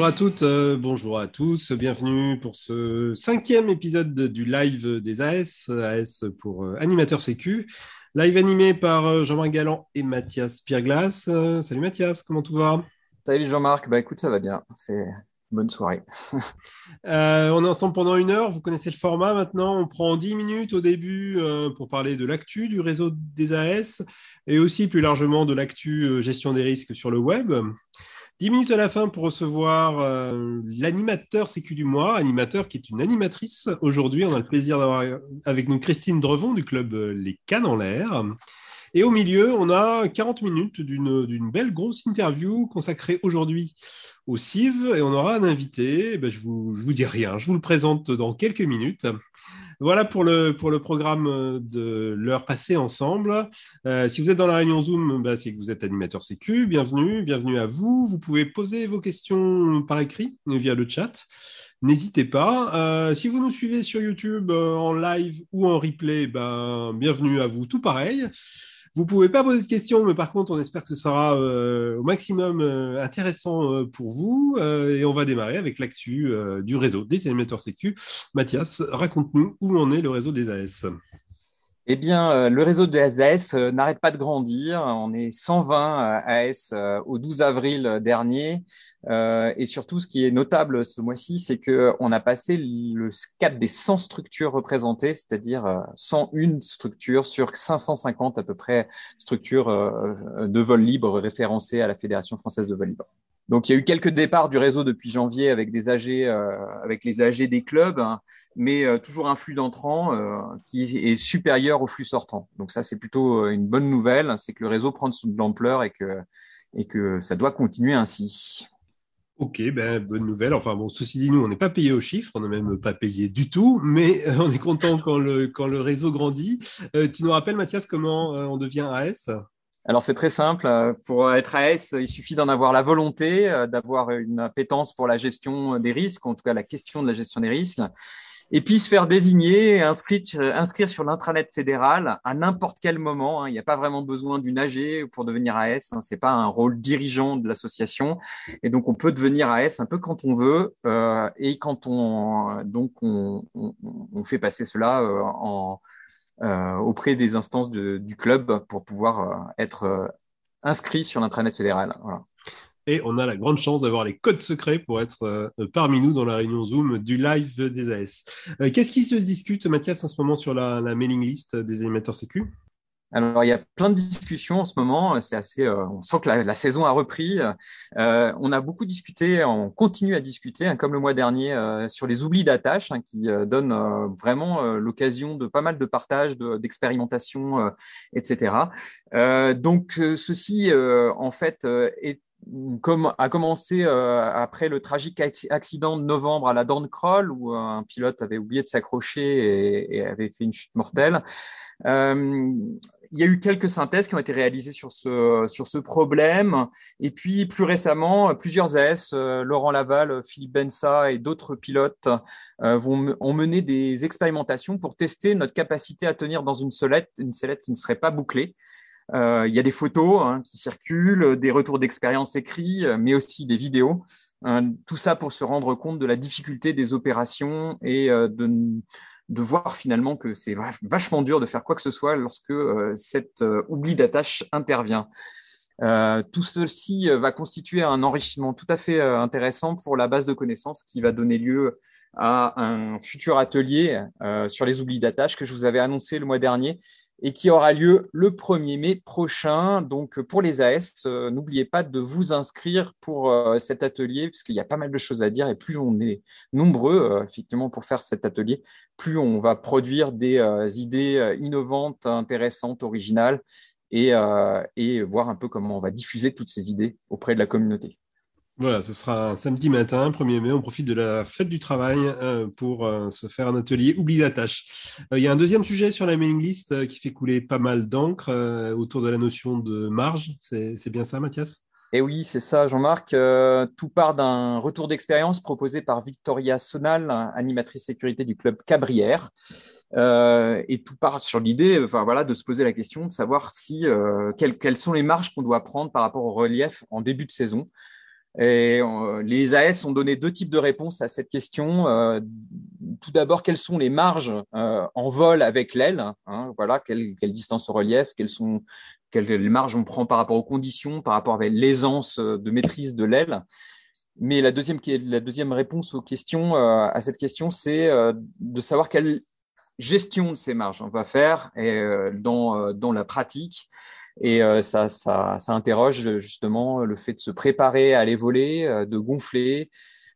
Bonjour à toutes, euh, bonjour à tous, bienvenue pour ce cinquième épisode du live des AS, AS pour euh, animateur sécu. Live animé par euh, Jean-Marc Galland et Mathias Pierglas. salut Mathias, comment tout va? Salut Jean-Marc, bah écoute, ça va bien, c'est bonne soirée. on est ensemble pendant une heure, vous connaissez le format maintenant, on prend 10 minutes au début pour parler de l'actu du réseau des AS et aussi plus largement de l'actu gestion des risques sur le web. 10 minutes à la fin pour recevoir euh, l'animateur Sécu du mois, animateur qui est une animatrice. Aujourd'hui, on a le plaisir d'avoir avec nous Christine Drevon du club euh, Les Cannes en l'air. Et au milieu, on a 40 minutes d'une belle grosse interview consacrée aujourd'hui au CIV et on aura un invité. Eh ben, je vous, je vous dis rien, je vous le présente dans quelques minutes. Voilà pour le, pour le programme de l'heure passée ensemble. Euh, si vous êtes dans la réunion Zoom, bah, c'est que vous êtes animateur sécu. Bienvenue, bienvenue à vous. Vous pouvez poser vos questions par écrit via le chat. N'hésitez pas. Euh, si vous nous suivez sur YouTube euh, en live ou en replay, ben, bienvenue à vous. Tout pareil. Vous pouvez pas poser de questions, mais par contre, on espère que ce sera euh, au maximum euh, intéressant euh, pour vous. et on va démarrer avec l'actu du réseau des animateurs sécu. Mathias, raconte-nous où en est le réseau des AS. Eh bien, le réseau des AS n'arrête pas de grandir. On est 120 AS au 12 avril dernier. Euh, et surtout, ce qui est notable ce mois-ci, c'est que on a passé le cap des 100 structures représentées, c'est-à-dire 101 euh, structures sur 550 à peu près structures euh, de vol libre référencées à la Fédération française de vol libre. Donc, il y a eu quelques départs du réseau depuis janvier avec des AG, avec les AG des clubs, hein, mais toujours un flux d'entrants qui est supérieur au flux sortant. Donc ça, c'est plutôt une bonne nouvelle, c'est que le réseau prend de l'ampleur et que et que ça doit continuer ainsi. Ok, ben, bonne nouvelle. Enfin bon, ceci dit, nous, on n'est pas payé au chiffre, on n'est même pas payé du tout, mais euh, on est content quand le, quand le réseau grandit. Euh, tu nous rappelles, Mathias, comment euh, on devient AS alors c'est très simple. Pour être AS, il suffit d'en avoir la volonté, d'avoir une appétence pour la gestion des risques, en tout cas la question de la gestion des risques, et puis se faire désigner, inscrire, inscrire sur l'intranet fédéral à n'importe quel moment. Hein. Il n'y a pas vraiment besoin d'une AG pour devenir AS. Hein. C'est pas un rôle dirigeant de l'association, et donc on peut devenir AS un peu quand on veut euh, et quand on donc on, fait passer cela euh, en, euh, auprès des instances du club pour pouvoir être inscrit sur l'intranet fédéral. Voilà et on a la grande chance d'avoir les codes secrets pour être euh, parmi nous dans la réunion Zoom du live des AS. Euh, qu'est-ce qui se discute, Mathias, en ce moment sur la, mailing list des animateurs sécu? Alors, il y a plein de discussions en ce moment. C'est assez. Euh, on sent que la, saison a repris. on a beaucoup discuté. On continue à discuter, hein, comme le mois dernier, sur les oublis d'attache, hein, qui donnent vraiment l'occasion de pas mal de partage, d'expérimentation, etc. donc, ceci, en fait, est comme a commencé euh, après le tragique accident de novembre à la Dorncroll où un pilote avait oublié de s'accrocher et, avait fait une chute mortelle. Euh, il y a eu quelques synthèses qui ont été réalisées sur ce sur ce problème et puis plus récemment plusieurs AS euh, Laurent Laval, Philippe Bensa et d'autres pilotes vont ont mené des expérimentations pour tester notre capacité à tenir dans une sellette une sellette qui ne serait pas bouclée euh, il y a des photos hein, qui circulent, des retours d'expérience écrits, euh, mais aussi des vidéos. Tout ça pour se rendre compte de la difficulté des opérations et euh, de, voir finalement que c'est vachement dur de faire quoi que ce soit lorsque cet oubli d'attache intervient. Euh, tout ceci va constituer un enrichissement tout à fait intéressant pour la base de connaissances qui va donner lieu à un futur atelier euh, sur les oublis d'attache que je vous avais annoncé le mois dernier et qui aura lieu le 1er mai prochain. Donc pour les AS, euh, n'oubliez pas de vous inscrire pour euh, cet atelier, puisqu'il y a pas mal de choses à dire, et plus on est nombreux, euh, effectivement, pour faire cet atelier, plus on va produire des idées innovantes, intéressantes, originales, et voir un peu comment on va diffuser toutes ces idées auprès de la communauté. Voilà, ce sera samedi matin, 1er mai. On profite de la fête du travail euh, pour euh, se faire un atelier oubli d'attache. Euh, il y a un deuxième sujet sur la mailing list qui fait couler pas mal d'encre autour de la notion de marge. C'est bien ça, Mathias? Eh oui, c'est ça, Jean-Marc. tout part d'un retour d'expérience proposé par Victoria Sonal, animatrice sécurité du club Cabrières. et tout part sur l'idée, de se poser la question de savoir si quelles sont les marges qu'on doit prendre par rapport au relief en début de saison Et les AS ont donné deux types de réponses à cette question. tout d'abord, quelles sont les marges en vol avec l'aile hein, Voilà, quelle, distance au relief Quelles sont quelles marges on prend par rapport aux conditions, par rapport avec l'aisance de maîtrise de l'aile mais la deuxième, réponse aux questions, euh, à cette question, c'est euh, de savoir quelle gestion de ces marges on va faire euh, dans la pratique. Et ça, ça, ça interroge justement le fait de se préparer à aller voler, de gonfler,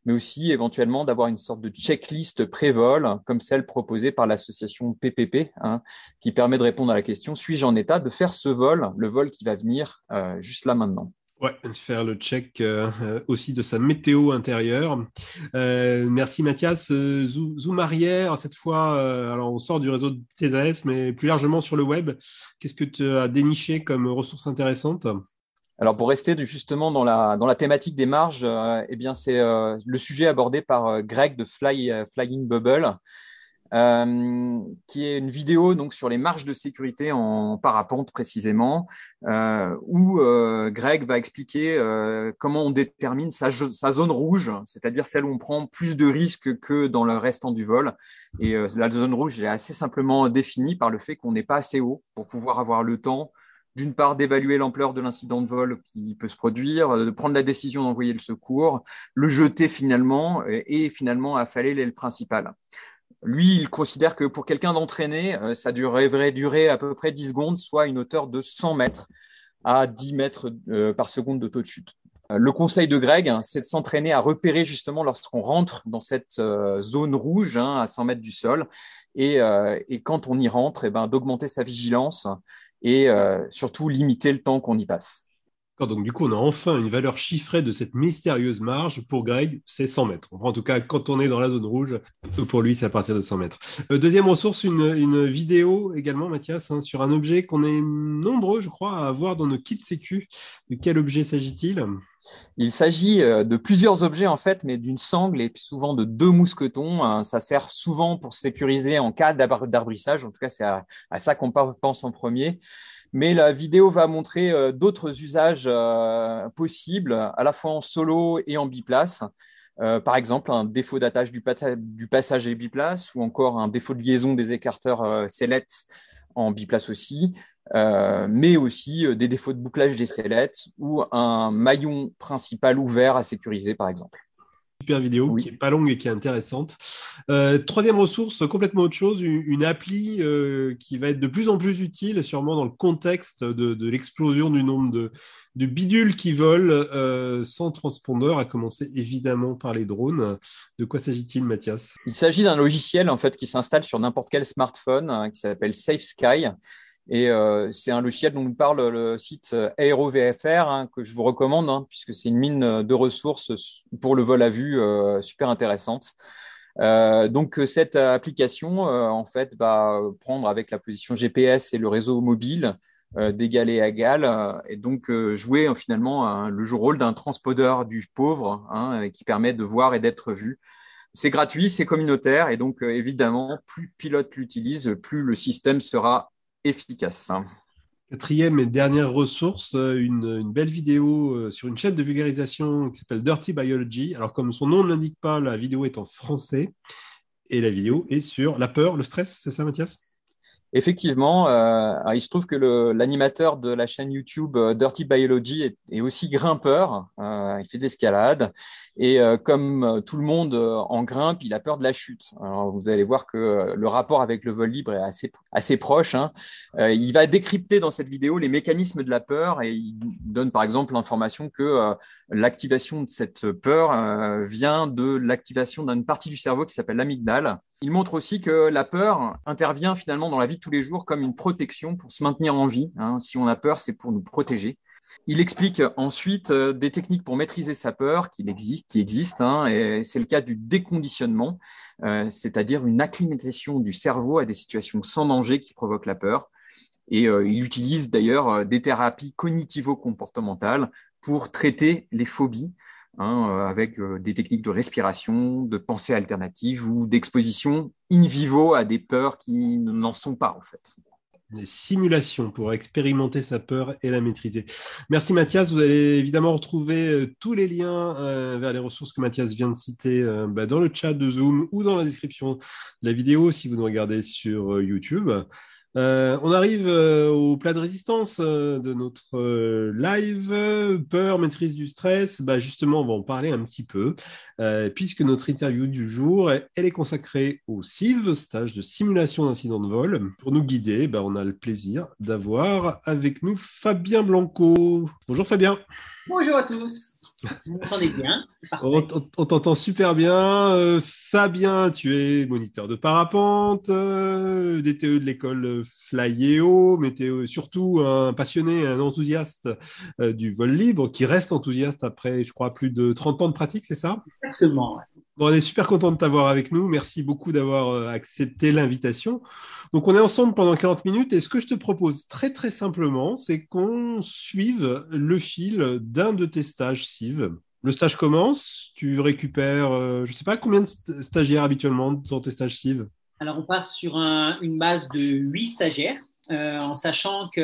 mais aussi éventuellement d'avoir une sorte de checklist pré-vol, comme celle proposée par l'association PPP, hein, qui permet de répondre à la question suis-je en état de faire ce vol, le vol qui va venir juste là maintenant? Ouais, faire le check euh, euh, aussi de sa météo intérieure. Euh, merci Mathias. Zoom arrière, cette fois, alors on sort du réseau de TSAS, mais plus largement sur le web. Qu'est-ce que tu as déniché comme ressources intéressantes? Alors pour rester justement dans la dans la thématique des marges, eh bien c'est le sujet abordé par Greg de Fly, Flying Bubble, euh, qui est une vidéo donc sur les marges de sécurité en parapente précisément, euh, où euh, Greg va expliquer euh, comment on détermine sa, zone rouge, c'est-à-dire celle où on prend plus de risques que dans le restant du vol. Et euh, la zone rouge est assez simplement définie par le fait qu'on n'est pas assez haut pour pouvoir avoir le temps d'une part d'évaluer l'ampleur de l'incident de vol qui peut se produire, de prendre la décision d'envoyer le secours, le jeter finalement et, finalement affaler l'aile principale. Lui, il considère que pour quelqu'un d'entraîné, euh, ça devrait durer à peu près 10 secondes, soit une hauteur de 100 mètres à 10 mètres euh, par seconde de taux de chute. Euh, le conseil de Greg, hein, c'est de s'entraîner à repérer justement lorsqu'on rentre dans cette zone rouge hein, à 100 mètres du sol. Et, quand on y rentre, eh ben, d'augmenter sa vigilance et surtout limiter le temps qu'on y passe donc du coup, on a enfin une valeur chiffrée de cette mystérieuse marge. Pour Greg, c'est 100 mètres. En tout cas, quand on est dans la zone rouge, pour lui, c'est à partir de 100 mètres. Euh, deuxième ressource, une, vidéo également, Mathias, hein, sur un objet qu'on est nombreux, je crois, à avoir dans nos kits sécu. De quel objet s'agit-il? Il s'agit euh, de plusieurs objets en fait, mais d'une sangle et souvent de deux mousquetons. Hein. Ça sert souvent pour sécuriser en cas d'arbrissage. En tout cas, c'est à, à ça qu'on pense en premier mais la vidéo va montrer euh, d'autres usages euh, possibles, à la fois en solo et en biplace. Euh, par exemple, un défaut d'attache du, du, passager biplace ou encore un défaut de liaison des écarteurs sellettes en biplace aussi, mais aussi des défauts de bouclage des sellettes ou un maillon principal ouvert à sécuriser, par exemple super vidéo qui est pas longue et qui est intéressante. Euh, troisième ressource, complètement autre chose, une, appli euh, qui va être de plus en plus utile, sûrement dans le contexte de, l'explosion du nombre de, bidules qui volent euh, sans transpondeur, à commencer évidemment par les drones. De quoi s'agit-il, Mathias? Il s'agit d'un logiciel en fait qui s'installe sur n'importe quel smartphone hein, qui s'appelle Safe Sky. Et euh, c'est un logiciel dont nous parle le site euh, AeroVFR, hein, que je vous recommande, hein, puisque c'est une mine de ressources pour le vol à vue euh, super intéressante. Euh, donc cette application, en fait, va prendre avec la position GPS et le réseau mobile d'égal à égal, et donc jouer finalement le rôle d'un transpodeur du pauvre, hein, qui permet de voir et d'être vu. C'est gratuit, c'est communautaire, et donc évidemment, plus pilote l'utilise, plus le système sera efficace. Quatrième et dernière ressource, euh, une, belle vidéo euh, sur une chaîne de vulgarisation qui s'appelle Dirty Biology. Alors, comme son nom ne l'indique pas, la vidéo est en français et la vidéo est sur la peur, le stress, c'est ça, Mathias? Effectivement, euh, il se trouve que l'animateur de la chaîne YouTube Dirty Biology est, aussi grimpeur. il fait d'escalade et euh, comme euh, tout le monde euh, en grimpe, il a peur de la chute. Alors, vous allez voir que le rapport avec le vol libre est assez, assez proche. Hein. il va décrypter dans cette vidéo les mécanismes de la peur et il donne par exemple l'information que l'activation de cette peur vient de l'activation d'une partie du cerveau qui s'appelle l'amygdale. Il montre aussi que la peur intervient finalement dans la vie de tous les jours comme une protection pour se maintenir en vie. Hein. Si on a peur, c'est pour nous protéger. Il explique ensuite euh, des techniques pour maîtriser sa peur qui existe, existent, hein, et c'est le cas du déconditionnement, euh, c'est-à-dire une acclimatation du cerveau à des situations sans danger qui provoquent la peur. Et euh, il utilise d'ailleurs des thérapies cognitivo-comportementales pour traiter les phobies, hein, avec des techniques de respiration, de pensée alternative ou d'exposition in vivo à des peurs qui n'en sont pas en fait. des simulations pour expérimenter sa peur et la maîtriser. Merci Mathias. Vous allez évidemment retrouver euh, tous les liens euh, vers les ressources que Mathias vient de citer euh, bah, dans le chat de Zoom ou dans la description de la vidéo si vous nous regardez sur YouTube. Euh, on arrive euh, au plat de résistance euh, de notre live. Peur, maîtrise du stress. Bah, justement, on va en parler un petit peu, puisque notre interview du jour, elle est consacrée au CIV, stage de simulation d'incident de vol. Pour nous guider, bah, on a le plaisir d'avoir avec nous Fabien Blanco. Bonjour Fabien. Bonjour à tous. Vous m'entendez bien On, t'entend super bien. Euh, Fabien, tu es moniteur de parapente, euh, DTE de l'école tu es surtout un passionné, un enthousiaste euh, du vol libre qui reste enthousiaste après, je crois, plus de 30 ans de pratique, c'est ça? Exactement. On est super content de t'avoir avec nous. Merci beaucoup d'avoir accepté l'invitation. Donc, on est ensemble pendant 40 minutes et ce que je te propose très très simplement, c'est qu'on suive le fil d'un de tes stages CIV. Le stage commence, tu récupères, euh, je ne sais pas combien de stagiaires habituellement dans tes stages CIV? Alors, on part sur une base de 8 stagiaires, euh, en sachant que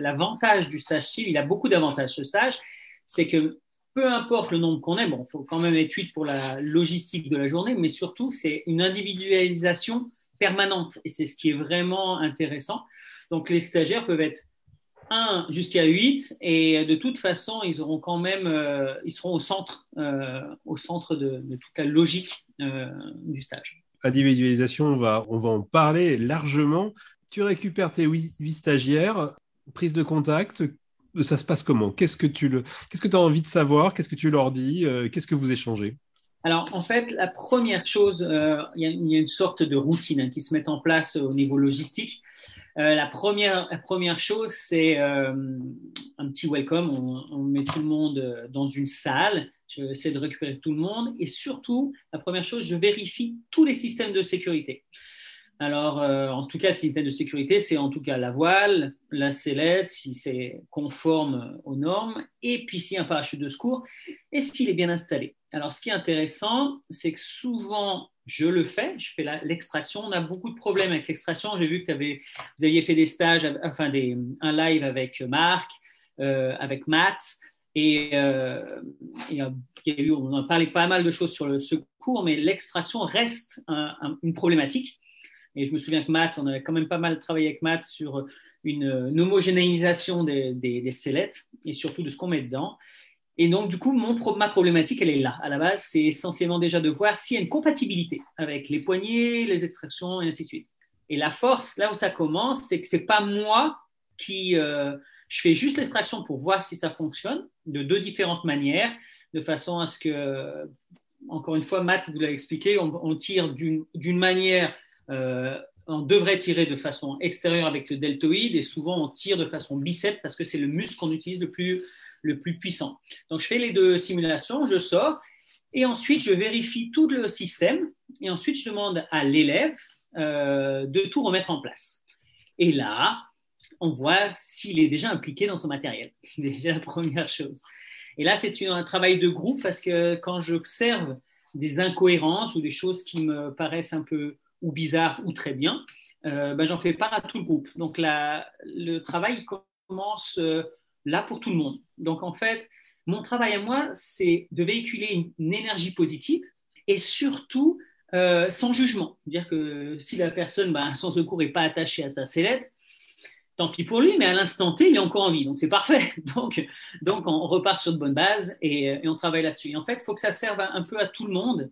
l'avantage du stage CIV, il a beaucoup d'avantages ce stage, c'est que peu importe le nombre qu'on est, bon, il faut quand même être 8 pour la logistique de la journée, mais surtout, c'est une individualisation permanente. Et c'est ce qui est vraiment intéressant. Donc, les stagiaires peuvent être 1 jusqu'à 8 et de toute façon, ils auront quand même, euh, ils seront au centre, euh, au centre de, toute la logique euh, du stage. Individualisation, on va, on va en parler largement. Tu récupères tes 8, stagiaires, prise de contact, ça se passe comment? Qu'est-ce que tu le, qu'est-ce que as envie de savoir? Qu'est-ce que tu leur dis? Qu'est-ce que vous échangez? Alors, en fait, la première chose, euh, il, y a, une sorte de routine hein, qui se met en place au niveau logistique. Euh, la, première, première chose, c'est euh, un petit welcome. On, on, met tout le monde dans une salle. J'essaie de récupérer tout le monde. Et surtout, la première chose, je vérifie tous les systèmes de sécurité. Alors, euh, en tout cas, le système de sécurité, c'est en tout cas la voile, la sellette, si c'est conforme aux normes, et puis si un parachute de secours, et s'il est bien installé. Alors, ce qui est intéressant, c'est que souvent, je le fais, je fais l'extraction. On a beaucoup de problèmes avec l'extraction. J'ai vu que vous aviez fait des stages, enfin un live avec Marc, euh, avec Matt, et, euh, eu, on a parlé pas mal de choses sur le secours, mais l'extraction reste une problématique. Et je me souviens que Matt, on avait quand même pas mal travaillé avec Matt sur une, homogénéisation des, des, sellettes et surtout de ce qu'on met dedans. Et donc, du coup, mon, ma problématique, elle est là. À la base, c'est essentiellement déjà de voir s'il y a une compatibilité avec les poignées, les extractions et ainsi de suite. Et la force, là où ça commence, c'est que c'est pas moi qui. Euh, je fais juste l'extraction pour voir si ça fonctionne de deux différentes manières, de façon à ce que, encore une fois, Matt vous l'a expliqué, on, tire d'une manière on devrait tirer de façon extérieure avec le deltoïde et souvent on tire de façon bicep parce que c'est le muscle qu'on utilise le plus, le plus puissant. Donc je fais les deux simulations, je sors et ensuite je vérifie tout le système et ensuite je demande à l'élève euh, de tout remettre en place. Et là, on voit s'il est déjà impliqué dans son matériel. Déjà la première chose. Et là, c'est un travail de groupe parce que quand j'observe des incohérences ou des choses qui me paraissent un peu ou bizarre ou très bien, ben, j'en fais part à tout le groupe. Donc le travail commence euh, là pour tout le monde. Donc en fait, mon travail à moi, c'est de véhiculer une, énergie positive et surtout euh, sans jugement. Dire que si la personne, ben, sans secours, n'est pas attachée à sa sellette, tant pis pour lui, mais à l'instant T, il est encore en vie. Donc c'est parfait. Donc, donc on repart sur de bonnes bases et, on travaille là-dessus. En fait, il faut que ça serve un peu à tout le monde,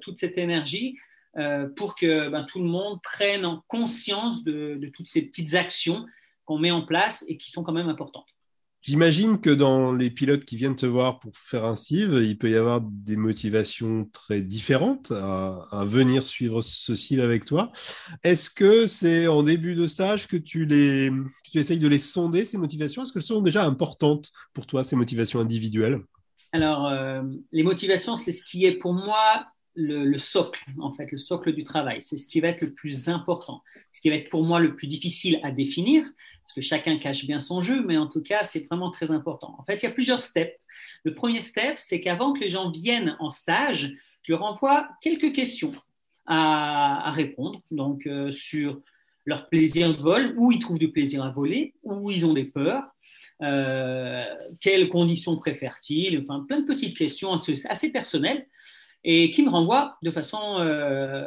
toute cette énergie. Euh, pour que ben, tout le monde prenne en conscience de, toutes ces petites actions qu'on met en place et qui sont quand même importantes. J'imagine que dans les pilotes qui viennent te voir pour faire un CIV, il peut y avoir des motivations très différentes à, venir suivre ce CIV avec toi. Est-ce que c'est en début de stage que tu, les, tu essayes de les sonder, ces motivations? Est-ce qu'elles sont déjà importantes pour toi, ces motivations individuelles? Alors, euh, les motivations, c'est ce qui est pour moi le, socle, en fait, le socle du travail. C'est ce qui va être le plus important. Ce qui va être pour moi le plus difficile à définir, parce que chacun cache bien son jeu, mais en tout cas, c'est vraiment très important. En fait, il y a plusieurs steps. Le premier step, c'est qu'avant que les gens viennent en stage, je leur envoie quelques questions à, répondre, donc euh, sur leur plaisir de vol, où ils trouvent du plaisir à voler, où ils ont des peurs, euh, quelles conditions préfèrent-ils, enfin plein de petites questions assez, personnelles et qui me renvoient de façon euh,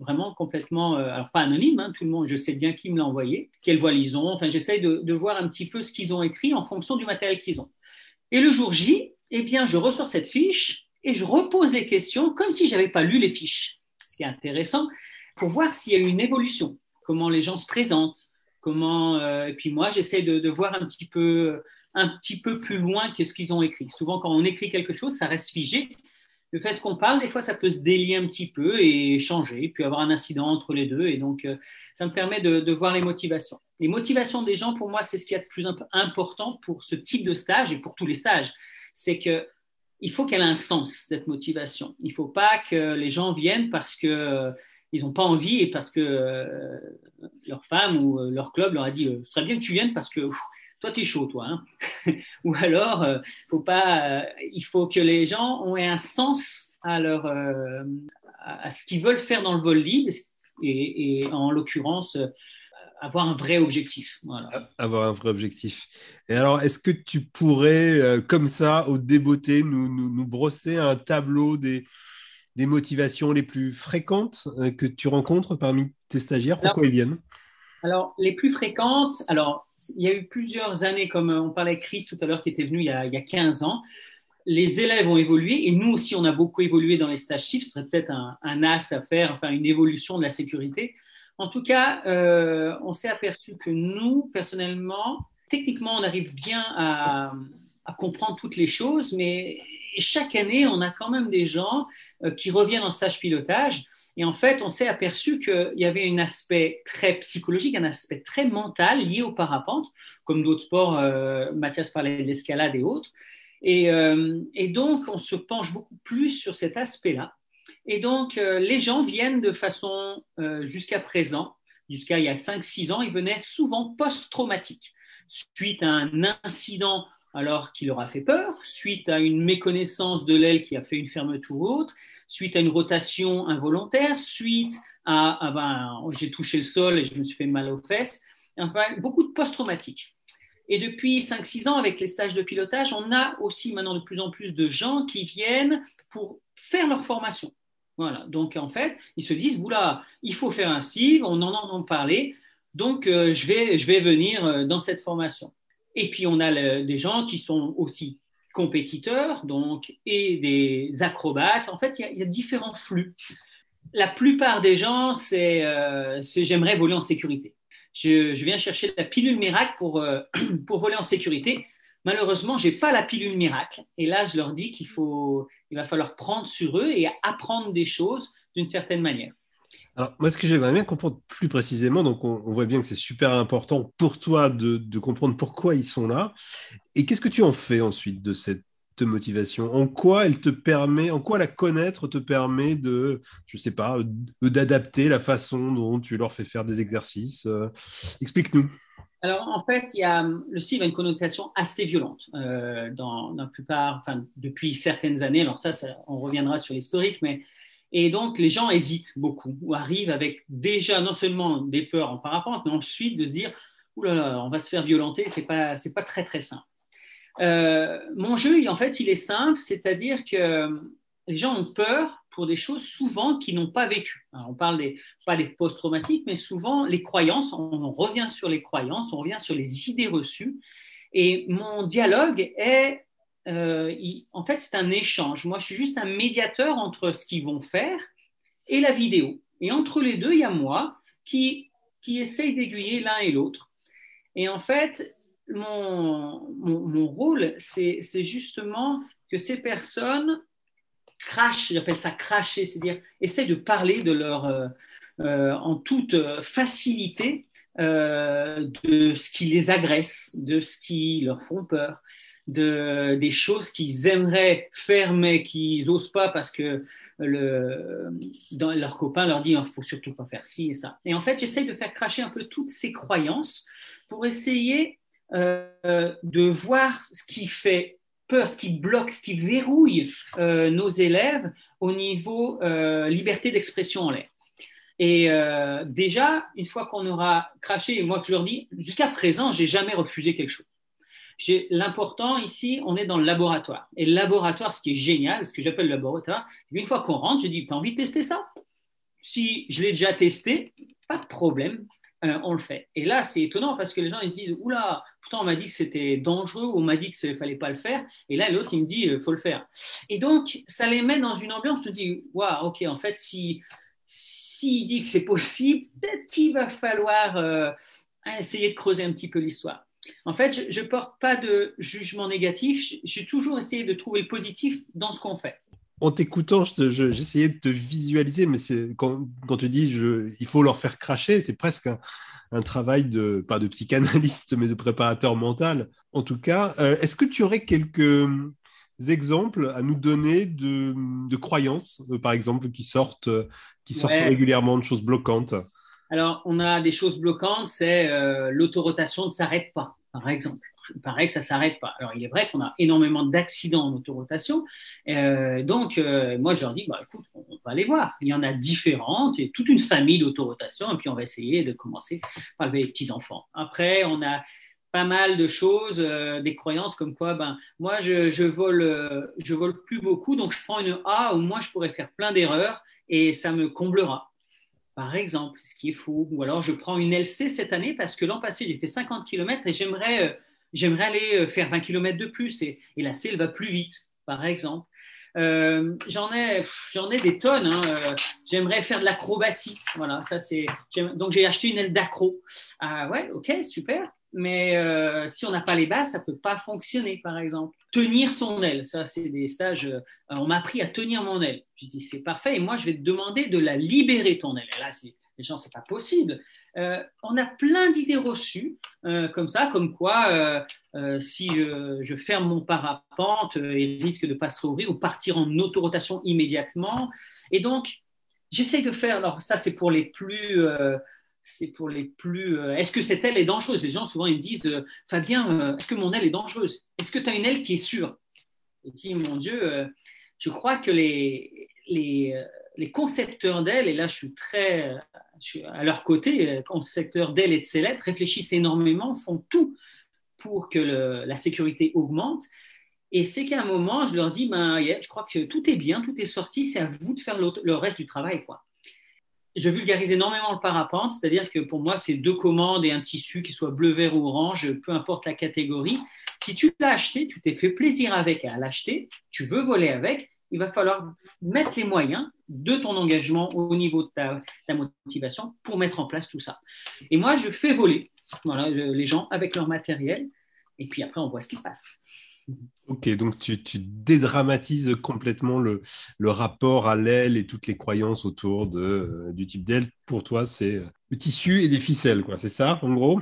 vraiment complètement, euh, alors pas anonyme, hein, tout le monde, je sais bien qui me l'a envoyé, quelle voix ils ont, enfin j'essaye de, voir un petit peu ce qu'ils ont écrit en fonction du matériel qu'ils ont. Et le jour J, eh bien, je ressors cette fiche et je repose les questions comme si j'avais pas lu les fiches. Ce qui est intéressant pour voir s'il y a eu une évolution, comment les gens se présentent, comment. Euh, et puis moi, j'essaie de, de, voir un petit peu, un petit peu plus loin que ce qu'ils ont écrit. Souvent, quand on écrit quelque chose, ça reste figé. Le fait qu'on parle, des fois, ça peut se délier un petit peu et changer, puis avoir un incident entre les deux. Et donc, euh, ça me permet de, de, voir les motivations. Les motivations des gens, pour moi, c'est ce qui est le plus important pour ce type de stage et pour tous les stages. C'est que il faut qu'elle ait un sens, cette motivation. Il ne faut pas que les gens viennent parce qu'ils euh, n'ont pas envie et parce que euh, leur femme ou euh, leur club leur a dit ce serait bien que tu viennes parce que toi, tu es chaud, toi. Hein. ou alors, faut pas, il faut que les gens aient un sens à, leur, à ce qu'ils veulent faire dans le vol libre et, et en l'occurrence, avoir un vrai objectif. Avoir un vrai objectif. Et alors, est-ce que tu pourrais, euh, comme ça, au débeauté, nous, nous, brosser un tableau des, des motivations les plus fréquentes euh, que tu rencontres parmi tes stagiaires? Pourquoi ils viennent? Alors, les plus fréquentes, alors, il y a eu plusieurs années, comme on parlait avec Chris tout à l'heure, qui était venu il y, a, il y, a, 15 ans. Les élèves ont évolué et nous aussi, on a beaucoup évolué dans les stages chiffres. Ce serait peut-être un, un, as à faire, enfin, une évolution de la sécurité. En tout cas, euh, on s'est aperçu que nous, personnellement, techniquement, on arrive bien à, comprendre toutes les choses, mais chaque année, on a quand même des gens euh, qui reviennent en stage pilotage. Et en fait, on s'est aperçu qu'il y avait un aspect très psychologique, un aspect très mental lié au parapente, comme d'autres sports, euh, Mathias parlait de l'escalade et autres. Et, et, donc, on se penche beaucoup plus sur cet aspect-là. Et donc, euh, les gens viennent de façon, euh, jusqu'à présent, jusqu'à il y a 5-6 ans, ils venaient souvent post-traumatiques, suite à un incident alors qui leur a fait peur, suite à une méconnaissance de l'aile qui a fait une fermeture ou autre, suite à une rotation involontaire, suite à, ah ben, j'ai touché le sol et je me suis fait mal aux fesses, enfin, beaucoup de post-traumatiques. Et depuis 5-6 ans, avec les stages de pilotage, on a aussi maintenant de plus en plus de gens qui viennent pour faire leur formation. Voilà. Donc, en fait, ils se disent, oula, il faut faire CIV, on en entend parler, donc euh, je, vais, je vais venir euh, dans cette formation. Et puis, on a des gens qui sont aussi compétiteurs donc, et des acrobates. En fait, il y, a, différents flux. La plupart des gens, c'est euh, j'aimerais voler en sécurité. Je, viens chercher la pilule miracle pour, pour voler en sécurité. Malheureusement, je n'ai pas la pilule miracle. Et là, je leur dis qu'il faut, il va falloir prendre sur eux et apprendre des choses d'une certaine manière. Alors, moi, ce que j'aimerais bien comprendre plus précisément, donc on, voit bien que c'est super important pour toi de, comprendre pourquoi ils sont là. Et qu'est-ce que tu en fais ensuite de cette motivation? En quoi elle te permet, en quoi la connaître te permet de, je sais pas, d'adapter la façon dont tu leur fais faire des exercices? Explique-nous. Alors, en fait, il y a, le CIV a une connotation assez violente euh, dans, la plupart, enfin, depuis certaines années. Alors, ça, on reviendra sur l'historique, mais. Et donc, les gens hésitent beaucoup ou arrivent avec déjà non seulement des peurs en parapente, mais ensuite de se dire Ouh là là, on va se faire violenter, c'est pas, pas très, très simple. Euh, mon jeu, en fait, il est simple, c'est-à-dire que les gens ont peur pour des choses souvent qu'ils n'ont pas vécues. on parle des, pas des post-traumatiques, mais souvent les croyances, on, revient sur les croyances, on revient sur les idées reçues. Et mon dialogue est, euh, en fait, c'est un échange. Moi, je suis juste un médiateur entre ce qu'ils vont faire et la vidéo. Et entre les deux, il y a moi qui, qui essaye d'aiguiller l'un et l'autre. Et en fait, mon, mon, rôle, c'est justement que ces personnes crash, j'appelle ça cracher, c'est-à-dire essayer de parler de leur, euh, euh, en toute facilité de ce qui les agresse, de ce qui leur font peur, de, des choses qu'ils aimeraient faire mais qu'ils n'osent pas parce que le, dans, leur copain leur dit il ne faut surtout pas faire ci et ça. Et en fait, j'essaye de faire cracher un peu toutes ces croyances pour essayer de voir ce qui fait ce qui bloque, ce qui verrouille euh, nos élèves au niveau euh, liberté d'expression en l'air. Et euh, déjà, une fois qu'on aura craché, moi je leur dis, jusqu'à présent, j'ai jamais refusé quelque chose. L'important ici, on est dans le laboratoire. Et le laboratoire, ce qui est génial, ce que j'appelle le laboratoire, une fois qu'on rentre, je dis, tu as envie de tester ça? Si je l'ai déjà testé, pas de problème, euh, on le fait. Et là, c'est étonnant parce que les gens, ils se disent, oula, pourtant on m'a dit que c'était dangereux, on m'a dit qu'il ne fallait pas le faire. Et là, l'autre, il me dit, il faut le faire. Et donc, ça les met dans une ambiance, on se dit, waouh, ok, en fait, si s'il dit que c'est possible, peut-être qu'il va falloir euh, essayer de creuser un petit peu l'histoire. En fait, je ne porte pas de jugement négatif, j'ai toujours essayé de trouver le positif dans ce qu'on fait. En t'écoutant, j'essayais de te visualiser, mais quand, quand tu dis il faut leur faire cracher, c'est presque un, travail de, pas de psychanalyste, mais de préparateur mental. En tout cas, euh, est-ce que tu aurais quelques exemples à nous donner de, croyances, euh, par exemple, qui sortent, euh, qui sortent régulièrement de choses bloquantes? Alors, on a des choses bloquantes, c'est euh, l'autorotation ne s'arrête pas, par exemple. Il paraît que ça s'arrête pas. Alors, il est vrai qu'on a énormément d'accidents en autorotation. donc, moi, je leur dis, bah, écoute, on, va aller voir. Il y en a différentes, il y a toute une famille d'autorotation, et puis on va essayer de commencer par les petits-enfants. Après, on a pas mal de choses, euh, des croyances comme quoi, ben, moi, je, je vole, euh, je vole plus beaucoup, donc je prends une A où moi, je pourrais faire plein d'erreurs et ça me comblera. Par exemple, ce qui est faux. Ou alors, je prends une LC cette année parce que l'an passé, j'ai fait 50 km et j'aimerais, euh, j'aimerais aller faire 20 km de plus et, la C, elle va plus vite, par exemple. j'en ai, j'en ai des tonnes. Hein, j'aimerais faire de l'acrobatie. Voilà, ça c'est. Donc j'ai acheté une aile d'accro. Ah ouais, ok, super mais euh, si on n'a pas les bases, ça ne peut pas fonctionner, par exemple. Tenir son aile, ça, c'est des stages. Euh, on m'a appris à tenir mon aile. Je dis, c'est parfait, et moi, je vais te demander de la libérer, ton aile. Et là, les gens, c'est pas possible. Euh, on a plein d'idées reçues comme ça, comme quoi si je, ferme mon parapente, il risque de pas se rouvrir ou partir en autorotation immédiatement. Et donc, j'essaye de faire. Alors ça, c'est pour les plus c'est pour les plus. Euh, est-ce que cette aile est dangereuse? Les gens, souvent, ils me disent euh, Fabien, euh, est-ce que mon aile est dangereuse? Est-ce que tu as une aile qui est sûre? Je dis Mon Dieu, je crois que les, les, les concepteurs d'ailes, et là, je suis très je suis à leur côté, concepteurs d'ailes et de sellettes réfléchissent énormément, font tout pour que la sécurité augmente. Et c'est qu'à un moment, je leur dis ben, Je crois que tout est bien, tout est sorti, c'est à vous de faire le reste du travail. quoi je vulgarise énormément le parapente, c'est-à-dire que pour moi, c'est deux commandes et un tissu qui soit bleu, vert ou orange, peu importe la catégorie. Si tu l'as acheté, tu t'es fait plaisir avec à l'acheter, tu veux voler avec, il va falloir mettre les moyens de ton engagement au niveau de ta, motivation pour mettre en place tout ça. Et moi, je fais voler voilà, les gens avec leur matériel, et puis après, on voit ce qui se passe. Ok, donc tu, dédramatises complètement le, rapport à l'aile et toutes les croyances autour euh, du type d'aile. Pour toi, c'est euh, le tissu et des ficelles, quoi. C'est ça, en gros?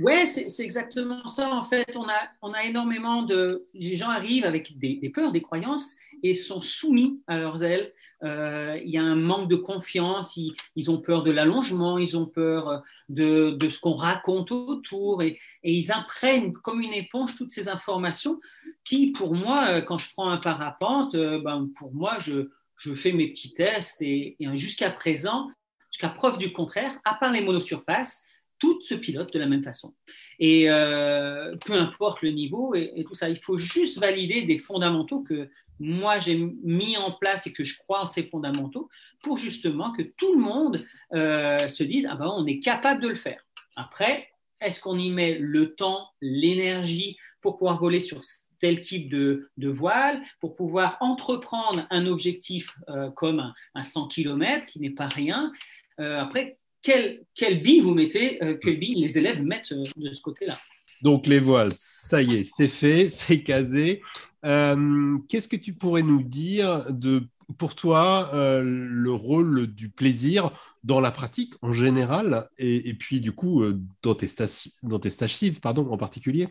Oui, c'est exactement ça. En fait, on a, on a énormément de... Les gens arrivent avec des peurs, des croyances et sont soumis à leurs ailes. Euh, il y a un manque de confiance, ils, ont peur de l'allongement, ils ont peur euh, de, de ce qu'on raconte autour et, et, ils imprègnent comme une éponge toutes ces informations qui, pour moi, euh, quand je prends un parapente, ben, pour moi, je, je fais mes petits tests et, et jusqu'à présent, jusqu'à preuve du contraire, à part les monosurfaces, tout se pilote de la même façon. Et euh, peu importe le niveau et, tout ça, il faut juste valider des fondamentaux que moi j'ai mis en place et que je crois en ces fondamentaux pour justement que tout le monde euh, se dise ah ben on est capable de le faire. Après, est-ce qu'on y met le temps, l'énergie pour pouvoir voler sur tel type de, voile, pour pouvoir entreprendre un objectif euh, comme un, 100 km qui n'est pas rien. Après, quelle, quelle bille vous mettez, quelle bille les élèves mettent de ce côté-là? Donc les voiles, ça y est, c'est fait, c'est casé. Euh, qu'est-ce que tu pourrais nous dire de, pour toi, euh, le rôle du plaisir dans la pratique en général et, puis du coup euh, dans, tes stages, dans tes stages pardon, en particulier?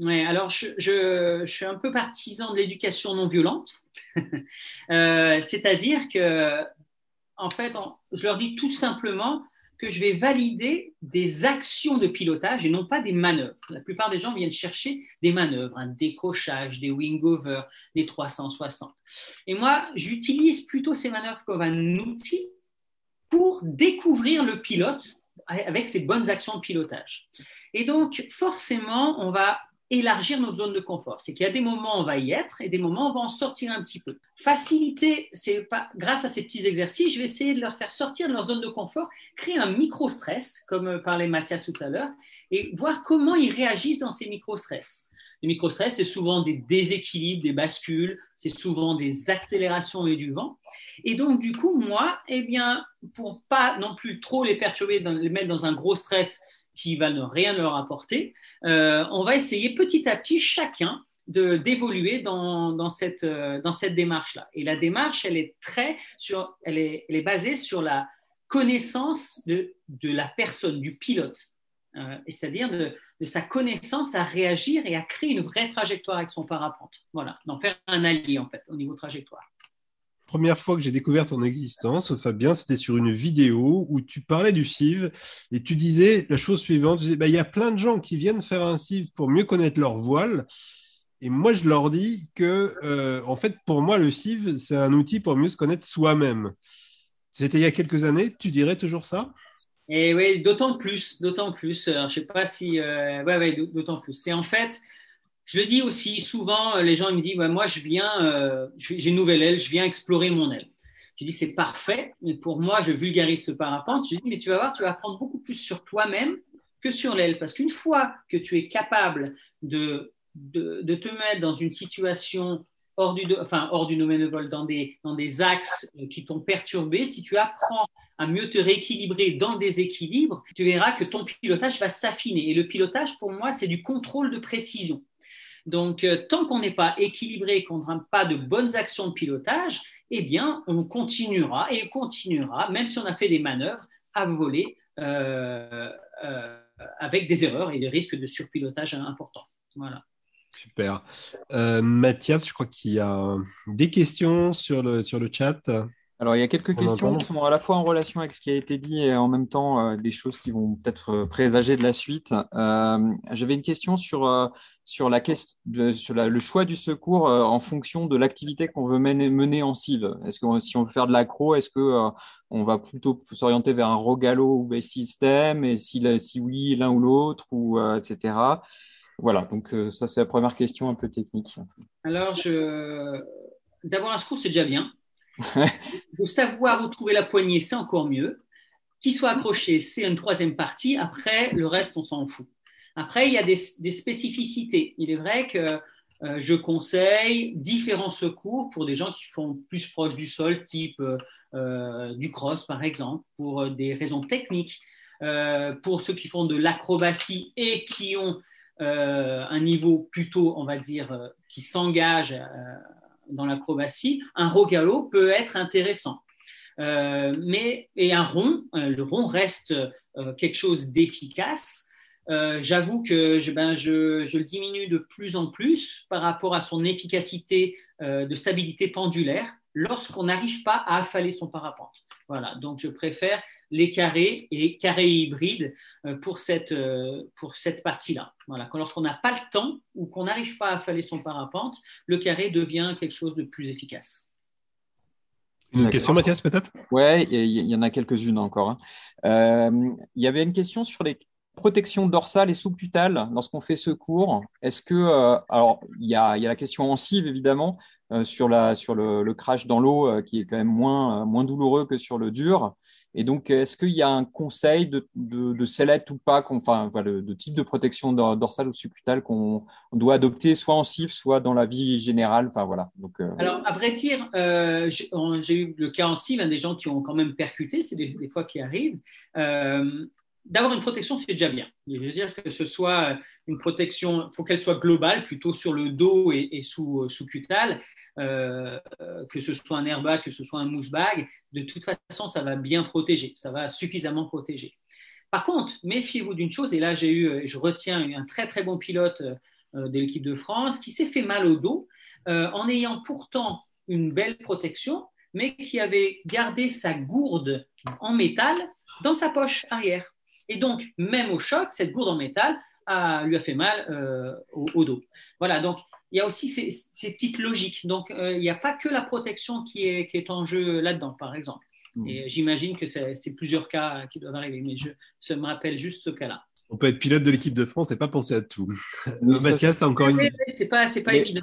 Oui, alors je, je, suis un peu partisan de l'éducation non violente, c'est-à-dire que en fait, je leur dis tout simplement, que je vais valider des actions de pilotage et non pas des manœuvres. La plupart des gens viennent chercher des manœuvres, un décrochage, des wing-over, des 360. Et moi, j'utilise plutôt ces manœuvres comme un outil pour découvrir le pilote avec ses bonnes actions de pilotage. Et donc, forcément, on va élargir notre zone de confort. C'est qu'il y a des moments où on va y être et des moments où on va en sortir un petit peu. Faciliter, c'est pas grâce à ces petits exercices, je vais essayer de leur faire sortir de leur zone de confort, créer un micro-stress, comme parlait Mathias tout à l'heure, et voir comment ils réagissent dans ces micro-stress. Les micro-stress, c'est souvent des déséquilibres, des bascules, c'est souvent des accélérations et du vent. Et donc, du coup, moi, eh bien, pour pas non plus trop les perturber, les mettre dans un gros stress qui va ne rien leur apporter, euh, on va essayer petit à petit chacun d'évoluer dans, euh, dans cette démarche-là. Et la démarche, elle est basée sur la connaissance de, de la personne, du pilote, euh, c'est-à-dire de, de, sa connaissance à réagir et à créer une vraie trajectoire avec son parapente. Voilà, d'en faire un allié en fait au niveau trajectoire première fois que j'ai découvert ton existence, Fabien, c'était sur une vidéo où tu parlais du CIV et tu disais la chose suivante, bah, il y a plein de gens qui viennent faire un CIV pour mieux connaître leur voile. Et moi, je leur dis que, euh, en fait, pour moi, le CIV, c'est un outil pour mieux se connaître soi-même. C'était il y a quelques années, tu dirais toujours ça? Et oui, d'autant plus, d'autant plus. je ne sais pas si... Euh, ouais, ouais, d'autant plus. C'est en fait, je le dis aussi souvent, euh, les gens me disent Moi, je viens, euh, j'ai une nouvelle aile, je viens explorer mon aile. Je dis C'est parfait, mais pour moi, je vulgarise ce parapente. Je dis Mais tu vas voir, tu vas apprendre beaucoup plus sur toi-même que sur l'aile. Parce qu'une fois que tu es capable de, de, te mettre dans une situation hors du, enfin, hors du domaine de vol, dans des, dans des axes qui t'ont perturbé, si tu apprends à mieux te rééquilibrer dans des équilibres, tu verras que ton pilotage va s'affiner. Et le pilotage, pour moi, c'est du contrôle de précision. Donc, euh, tant qu'on n'est pas équilibré, qu'on n'a pas de bonnes actions de pilotage, eh bien, on continuera et continuera, même si on a fait des manœuvres, à voler euh, euh, avec des erreurs et des risques de surpilotage importants. Voilà. Super. Mathias, je crois qu'il y a des questions sur le, sur le chat. Alors, il y a quelques questions qui sont à la fois en relation avec ce qui a été dit et en même temps des choses qui vont peut-être présager de la suite. J'avais une question sur sur, la question, sur le choix du secours euh, en fonction de l'activité qu'on veut mener, mener en cive. Est-ce que si on veut faire de l'accro, est-ce que euh, on va plutôt s'orienter vers un rogalo ou base system et si, si oui l'un ou l'autre ou euh, etc. Voilà, donc ça c'est la première question un peu technique. Alors, je... d'avoir un secours c'est déjà bien. de savoir où trouver la poignée c'est encore mieux. Qu'il soit accroché c'est une troisième partie. Après le reste on s'en fout. Après, il y a des, spécificités. Il est vrai que euh, je conseille différents secours pour des gens qui font plus proche du sol, type euh, du cross par exemple, pour euh, des raisons techniques. pour ceux qui font de l'acrobatie et qui ont un niveau plutôt, on va dire, qui s'engage dans l'acrobatie, un rogalo peut être intéressant. mais, et un rond, le rond reste quelque chose d'efficace euh, j'avoue que je, ben, je, je, le diminue de plus en plus par rapport à son efficacité euh, de stabilité pendulaire lorsqu'on n'arrive pas à affaler son parapente. Voilà, donc je préfère les carrés et carrés hybrides euh, pour cette, pour cette partie-là. Voilà, lorsqu'on n'a pas le temps ou qu'on n'arrive pas à affaler son parapente, le carré devient quelque chose de plus efficace. Une question, Mathias, peut-être? Oui, il y, en a quelques-unes encore. Hein. Il y avait une question sur les protection dorsale et sous-cutale lorsqu'on fait secours Est-ce que, euh, alors, il y a, la question en cive évidemment euh, sur, la, sur le, crash dans l'eau euh, qui est quand même moins, moins douloureux que sur le dur. Et donc, est-ce qu'il y a un conseil de, de, de sellette ou pas, enfin, de type de protection dorsale ou subcutale qu'on doit adopter soit en cive, soit dans la vie générale? Enfin, voilà. Donc, Alors, à vrai dire, j'ai eu le cas en cive, des gens qui ont quand même percuté, c'est des, fois qui arrivent d'avoir une protection, c'est déjà bien. Je veux dire que ce soit une protection, il faut qu'elle soit globale, plutôt sur le dos et, sous, euh, sous cutal, euh, que ce soit un airbag, que ce soit un mouche bag. De toute façon, ça va bien protéger, ça va suffisamment protéger. Par contre, méfiez-vous d'une chose, et là j'ai eu, je retiens un très très bon pilote euh, de l'équipe de France qui s'est fait mal au dos en ayant pourtant une belle protection, mais qui avait gardé sa gourde en métal dans sa poche arrière. Et donc, même au choc, cette gourde en métal lui a fait mal euh, au, dos. Voilà, donc il y a aussi ces, petites logiques. Donc, euh, il n'y a pas que la protection qui est, qui est en jeu là-dedans, par exemple. Mm. Et j'imagine que c'est plusieurs cas qui doivent arriver, mais je, me rappelle juste ce cas-là. On peut être pilote de l'équipe de France et pas penser à tout. Mathias, encore une. C'est pas, pas évident.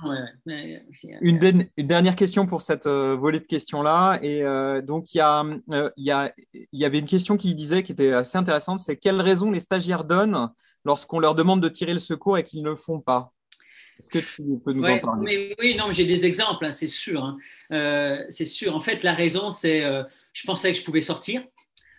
Une, dernière question pour cette euh, volée de questions-là. Et euh, donc, il y, a, euh, y, a, y avait une question qui disait, qui était assez intéressante c'est quelles raisons les stagiaires donnent lorsqu'on leur demande de tirer le secours et qu'ils ne le font pas? Est-ce que tu peux nous en parler? Oui, non, j'ai des exemples, hein, c'est sûr. Hein. c'est sûr. En fait, la raison, c'est je pensais que je pouvais sortir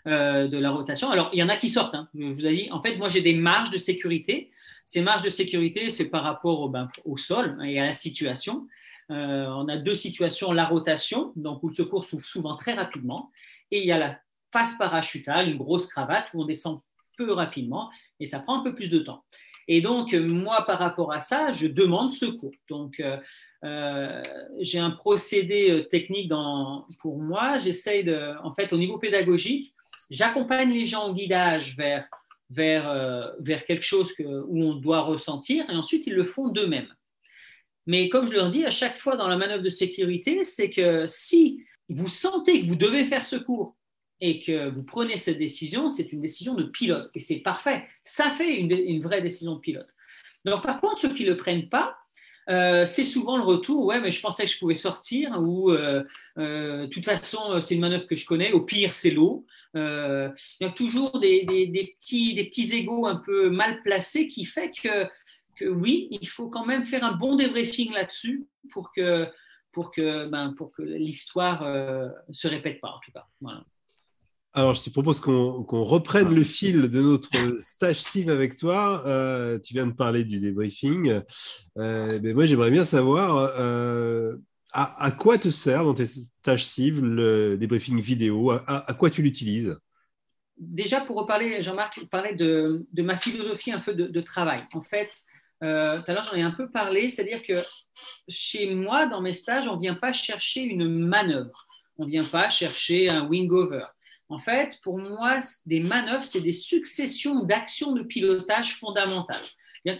euh, de la rotation. Alors, il y en a qui sortent. Hein. Je vous ai dit, en fait, moi, j'ai des marges de sécurité. Ces marges de sécurité, c'est par rapport au, ben, sol et à la situation. Euh, on a deux situations la rotation, donc où le secours s'ouvre souvent très rapidement, et il y a la phase parachutale, une grosse cravate où on descend peu rapidement et ça prend un peu plus de temps. Et donc, moi, par rapport à ça, je demande secours. Donc, euh, j'ai un procédé technique pour moi. J'essaye de, en fait, au niveau pédagogique, j'accompagne les gens au guidage vers, vers, euh, vers quelque chose où on doit ressentir et ensuite ils le font d'eux-mêmes. Mais comme je leur dis à chaque fois dans la manœuvre de sécurité, c'est que si vous sentez que vous devez faire secours et que vous prenez cette décision, c'est une décision de pilote et c'est parfait. Ça fait une, vraie décision de pilote. Donc, par contre, ceux qui ne le prennent pas, euh, c'est souvent le retour, ouais, mais je pensais que je pouvais sortir, ou euh, de toute façon, c'est une manœuvre que je connais, au pire, c'est l'eau. Il y a toujours des, petits, des petits égaux un peu mal placés qui fait que, que oui, il faut quand même faire un bon débriefing là-dessus pour que, pour que, ben, pour que l'histoire ne se répète pas, en tout cas. Alors, je te propose qu'on reprenne le fil de notre stage CIV avec toi. Euh, tu viens de parler du débriefing. Euh, moi, j'aimerais bien savoir euh, à, quoi te sert dans tes stages CIV le débriefing vidéo? À, quoi tu l'utilises? Déjà, pour reparler, Jean-Marc, parler de, de, ma philosophie un peu de, de travail. En fait, tout à l'heure, j'en ai un peu parlé, c'est-à-dire que chez moi, dans mes stages, on ne vient pas chercher une manœuvre. On ne vient pas chercher un wing-over en fait, pour moi, des manœuvres, c'est des successions d'actions de pilotage fondamentales.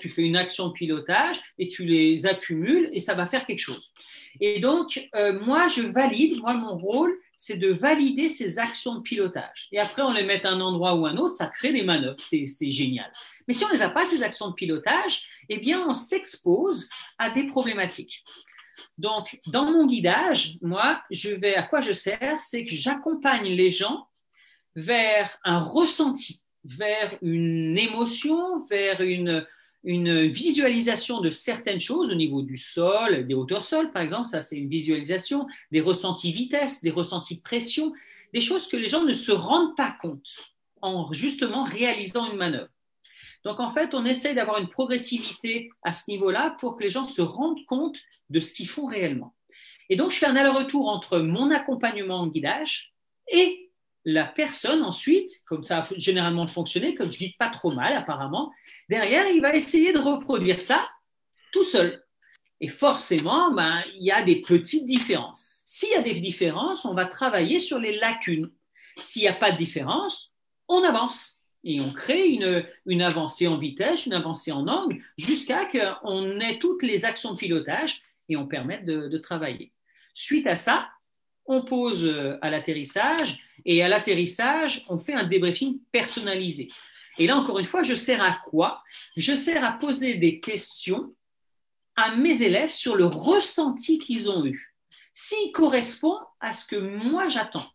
Tu fais une action de pilotage et tu les accumules et ça va faire quelque chose. Et donc, euh, moi, je valide, moi, mon rôle, c'est de valider ces actions de pilotage. Et après, on les met à un endroit ou un autre, ça crée des manœuvres, c'est génial. Mais si on ne les a pas, ces actions de pilotage, eh bien, on s'expose à des problématiques. Donc, dans mon guidage, moi, je vais, à quoi je sers, c'est que j'accompagne les gens vers un ressenti, vers une émotion, vers une, une visualisation de certaines choses au niveau du sol, des hauteurs sol par exemple, ça c'est une visualisation, des ressentis vitesse, des ressentis pression, des choses que les gens ne se rendent pas compte en justement réalisant une manœuvre. Donc en fait, on essaie d'avoir une progressivité à ce niveau-là pour que les gens se rendent compte de ce qu'ils font réellement. Et donc je fais un aller-retour entre mon accompagnement en guidage et la personne ensuite, comme ça a généralement fonctionné, comme je dis pas trop mal apparemment, derrière, il va essayer de reproduire ça tout seul. Et forcément, ben, il y a des petites différences. S'il y a des différences, on va travailler sur les lacunes. S'il n'y a pas de différence, on avance. Et on crée une, une avancée en vitesse, une avancée en angle, jusqu'à qu'on ait toutes les actions de pilotage et on permette de, de travailler. Suite à ça, on pose euh, à l'atterrissage et à l'atterrissage, on fait un débriefing personnalisé. Et là, encore une fois, je sers à quoi? Je sers à poser des questions à mes élèves sur le ressenti qu'ils ont eu, s'il correspond à ce que moi j'attends.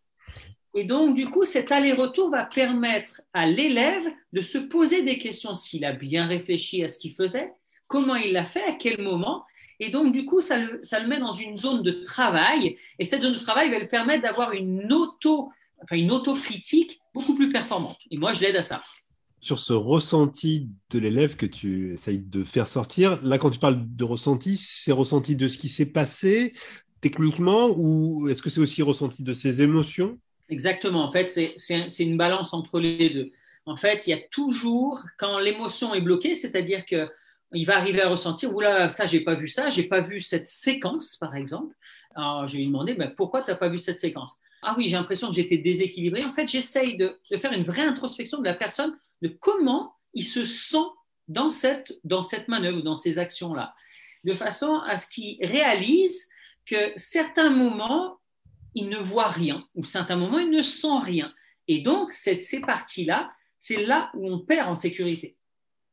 Et donc, du coup, cet aller-retour va permettre à l'élève de se poser des questions s'il a bien réfléchi à ce qu'il faisait, comment il l'a fait, à quel moment, et donc, du coup, ça le, met dans une zone de travail. Et cette zone de travail va lui permettre d'avoir une auto, enfin une autocritique beaucoup plus performante. Et moi, je l'aide à ça. Sur ce ressenti de l'élève que tu essayes de faire sortir, là, quand tu parles de ressenti, c'est ressenti de ce qui s'est passé techniquement ou est-ce que c'est aussi ressenti de ses émotions? Exactement. En fait, c'est une balance entre les deux. En fait, il y a toujours, quand l'émotion est bloquée, c'est-à-dire que il va arriver à ressentir, oula, ça, j'ai pas vu ça, j'ai pas vu cette séquence, par exemple. Alors, je lui ai demandé, ben, pourquoi tu n'as pas vu cette séquence? Ah oui, j'ai l'impression que j'étais déséquilibré. En fait, j'essaye de, faire une vraie introspection de la personne, de comment il se sent dans cette, dans cette manœuvre, dans ces actions-là, de façon à ce qu'il réalise que certains moments il ne voit rien, ou certains moments, il ne sent rien. Et donc, cette, ces parties-là, c'est là où on perd en sécurité.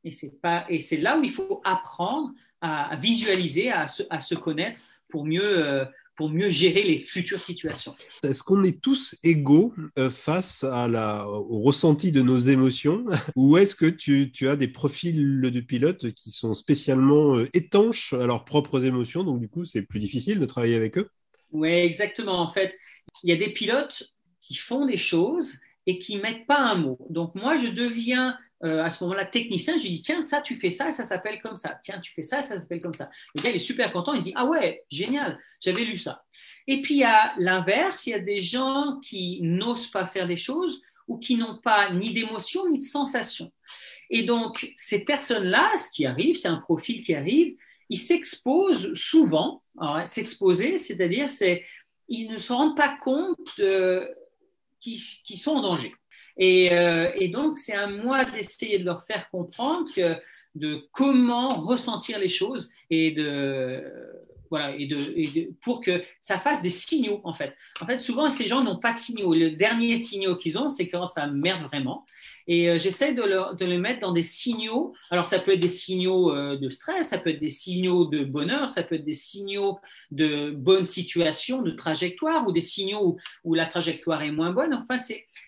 Et c'est, pas, et c'est là où il faut apprendre à, visualiser, à se, à se, connaître pour mieux, euh, pour mieux gérer les futures situations. Est-ce qu'on est tous égaux euh, face à la, au ressenti de nos émotions? Ou est-ce que tu, tu, as des profils de pilotes qui sont spécialement euh, étanches à leurs propres émotions, donc du coup c'est plus difficile de travailler avec eux? Oui, exactement. En fait, il y a des pilotes qui font des choses et qui mettent pas un mot. Donc moi, je deviens euh, à ce moment-là technicien, je lui dis tiens, ça tu fais ça, ça s'appelle comme ça. Tiens, tu fais ça, ça s'appelle comme ça. Le gars il est super content, il se dit ah ouais, génial, j'avais lu ça. Et puis a l'inverse, il y a des gens qui n'osent pas faire des choses ou qui n'ont pas ni d'émotion ni de sensation. Et donc ces personnes-là, ce qui arrive, c'est un profil qui arrive, ils s'exposent souvent. S'exposer, c'est-à-dire c'est ils ne se rendent pas compte qu'ils sont en danger. Euh, et, donc, c'est à moi d'essayer de leur faire comprendre de comment ressentir les choses et de voilà et de, pour que ça fasse des signaux en fait. En fait, souvent ces gens n'ont pas de signaux. Le dernier signal qu'ils ont, c'est quand ça merde vraiment. Et euh, j'essaie de, de les mettre dans des signaux. Alors, ça peut être des signaux euh, de stress, ça peut être des signaux de bonheur, ça peut être des signaux de bonne situation, de trajectoire, ou des signaux où, la trajectoire est moins bonne. Enfin,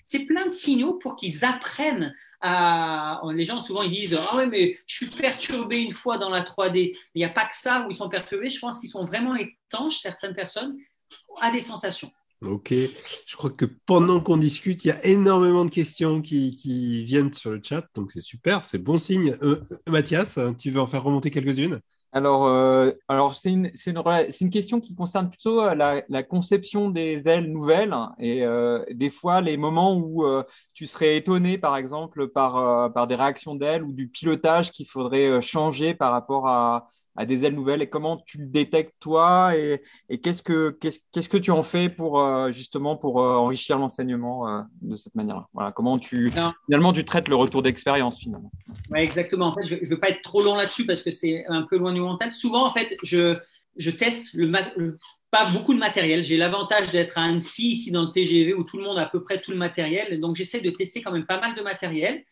c'est plein de signaux pour qu'ils apprennent à. Les gens, souvent, ils disent Ah ouais, mais je suis perturbé une fois dans la 3D. Il n'y a pas que ça où ils sont perturbés. Je pense qu'ils sont vraiment étanches, certaines personnes, à des sensations. Ok, je crois que pendant qu'on discute, il y a énormément de questions qui, viennent sur le chat, donc c'est super, c'est bon signe. Euh, Mathias, tu veux en faire remonter quelques-unes? Alors, euh, alors c'est une, une, question qui concerne plutôt euh, la, conception des ailes nouvelles et des fois les moments où tu serais étonné, par exemple, par des réactions d'ailes ou du pilotage qu'il faudrait changer par rapport à, à des ailes nouvelles et comment tu le détectes toi et, qu'est-ce que qu'est-ce que tu en fais pour euh, justement pour euh, enrichir l'enseignement euh, de cette manière-là? Voilà comment tu finalement tu traites le retour d'expérience finalement ouais, exactement en fait je, ne veux pas être trop long là-dessus parce que c'est un peu loin du mental souvent en fait je je teste le, pas beaucoup de matériel. J'ai l'avantage d'être à Annecy, ici dans le TGV, où tout le monde a à peu près tout le matériel. Donc, j'essaie de tester quand même pas mal de matériel.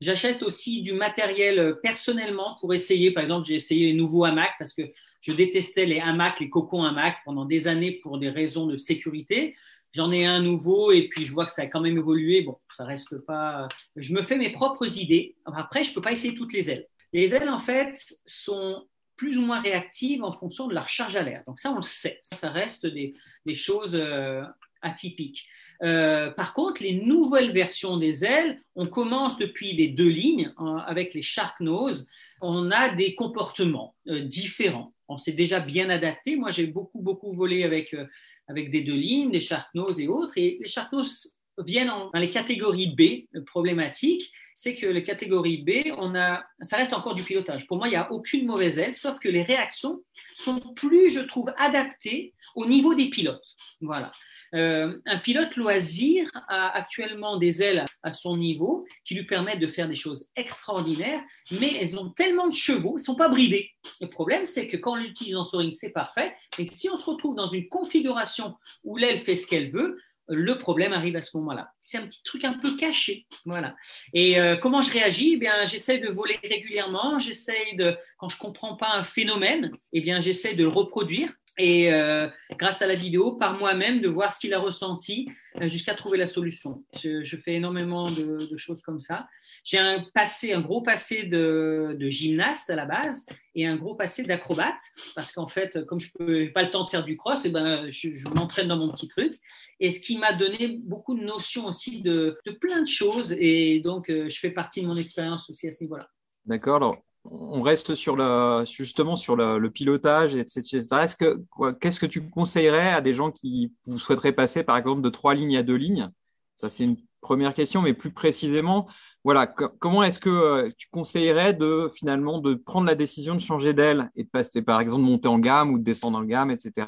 J'achète aussi du matériel euh, personnellement pour essayer. Par exemple, j'ai essayé les nouveaux hamacs parce que je détestais les hamacs, les cocons hamacs pendant des années pour des raisons de sécurité. J'en ai un nouveau et puis je vois que ça a quand même évolué. Bon, ça reste pas. Je me fais mes propres idées. Après, je peux pas essayer toutes les ailes. Les ailes, en fait, sont plus ou moins réactives en fonction de leur charge à l'air. Donc ça, on le sait. Ça reste des, des choses euh, atypiques. Euh, par contre, les nouvelles versions des ailes, on commence depuis les deux lignes hein, avec les shark nose. On a des comportements euh, différents. On s'est déjà bien adapté. Moi, j'ai beaucoup, beaucoup volé avec, euh, avec des deux lignes, des shark nose et autres. Et les shark nose viennent dans les catégories B problématiques, c'est que les catégories B, on a, ça reste encore du pilotage. Pour moi, il n'y a aucune mauvaise aile, sauf que les réactions sont plus, je trouve, adaptées au niveau des pilotes. Voilà. Euh, un pilote loisir a actuellement des ailes à son niveau qui lui permettent de faire des choses extraordinaires, mais elles ont tellement de chevaux, elles ne sont pas bridées. Le problème, c'est que quand on l'utilise en soaring, c'est parfait, mais si on se retrouve dans une configuration où l'aile fait ce qu'elle veut, le problème arrive à ce moment-là. C'est un petit truc un peu caché, voilà. Et euh, comment je réagis? Eh bien, j'essaie de voler régulièrement. J'essaie de, quand je comprends pas un phénomène, eh bien, j'essaie de le reproduire et euh, grâce à la vidéo, par moi-même, de voir ce qu'il a ressenti euh, jusqu'à trouver la solution. Je, fais énormément de, choses comme ça. J'ai un passé, un gros passé de, gymnaste à la base et un gros passé d'acrobate parce qu'en fait, comme je n'ai pas le temps de faire du cross, et eh ben, je, m'entraîne dans mon petit truc. Et ce qui m'a donné beaucoup de notions aussi de, plein de choses. Et donc, euh, je fais partie de mon expérience aussi à ce niveau-là. D'accord on reste sur le, justement sur le, pilotage, etc. Est-ce que, qu'est-ce que tu conseillerais à des gens qui vous souhaiteraient passer, par exemple, de trois lignes à deux lignes? Ça, c'est une première question, mais plus précisément, voilà, comment est-ce que euh, tu conseillerais de finalement de prendre la décision de changer d'aile et de passer, par exemple, de monter en gamme ou de descendre en gamme, etc.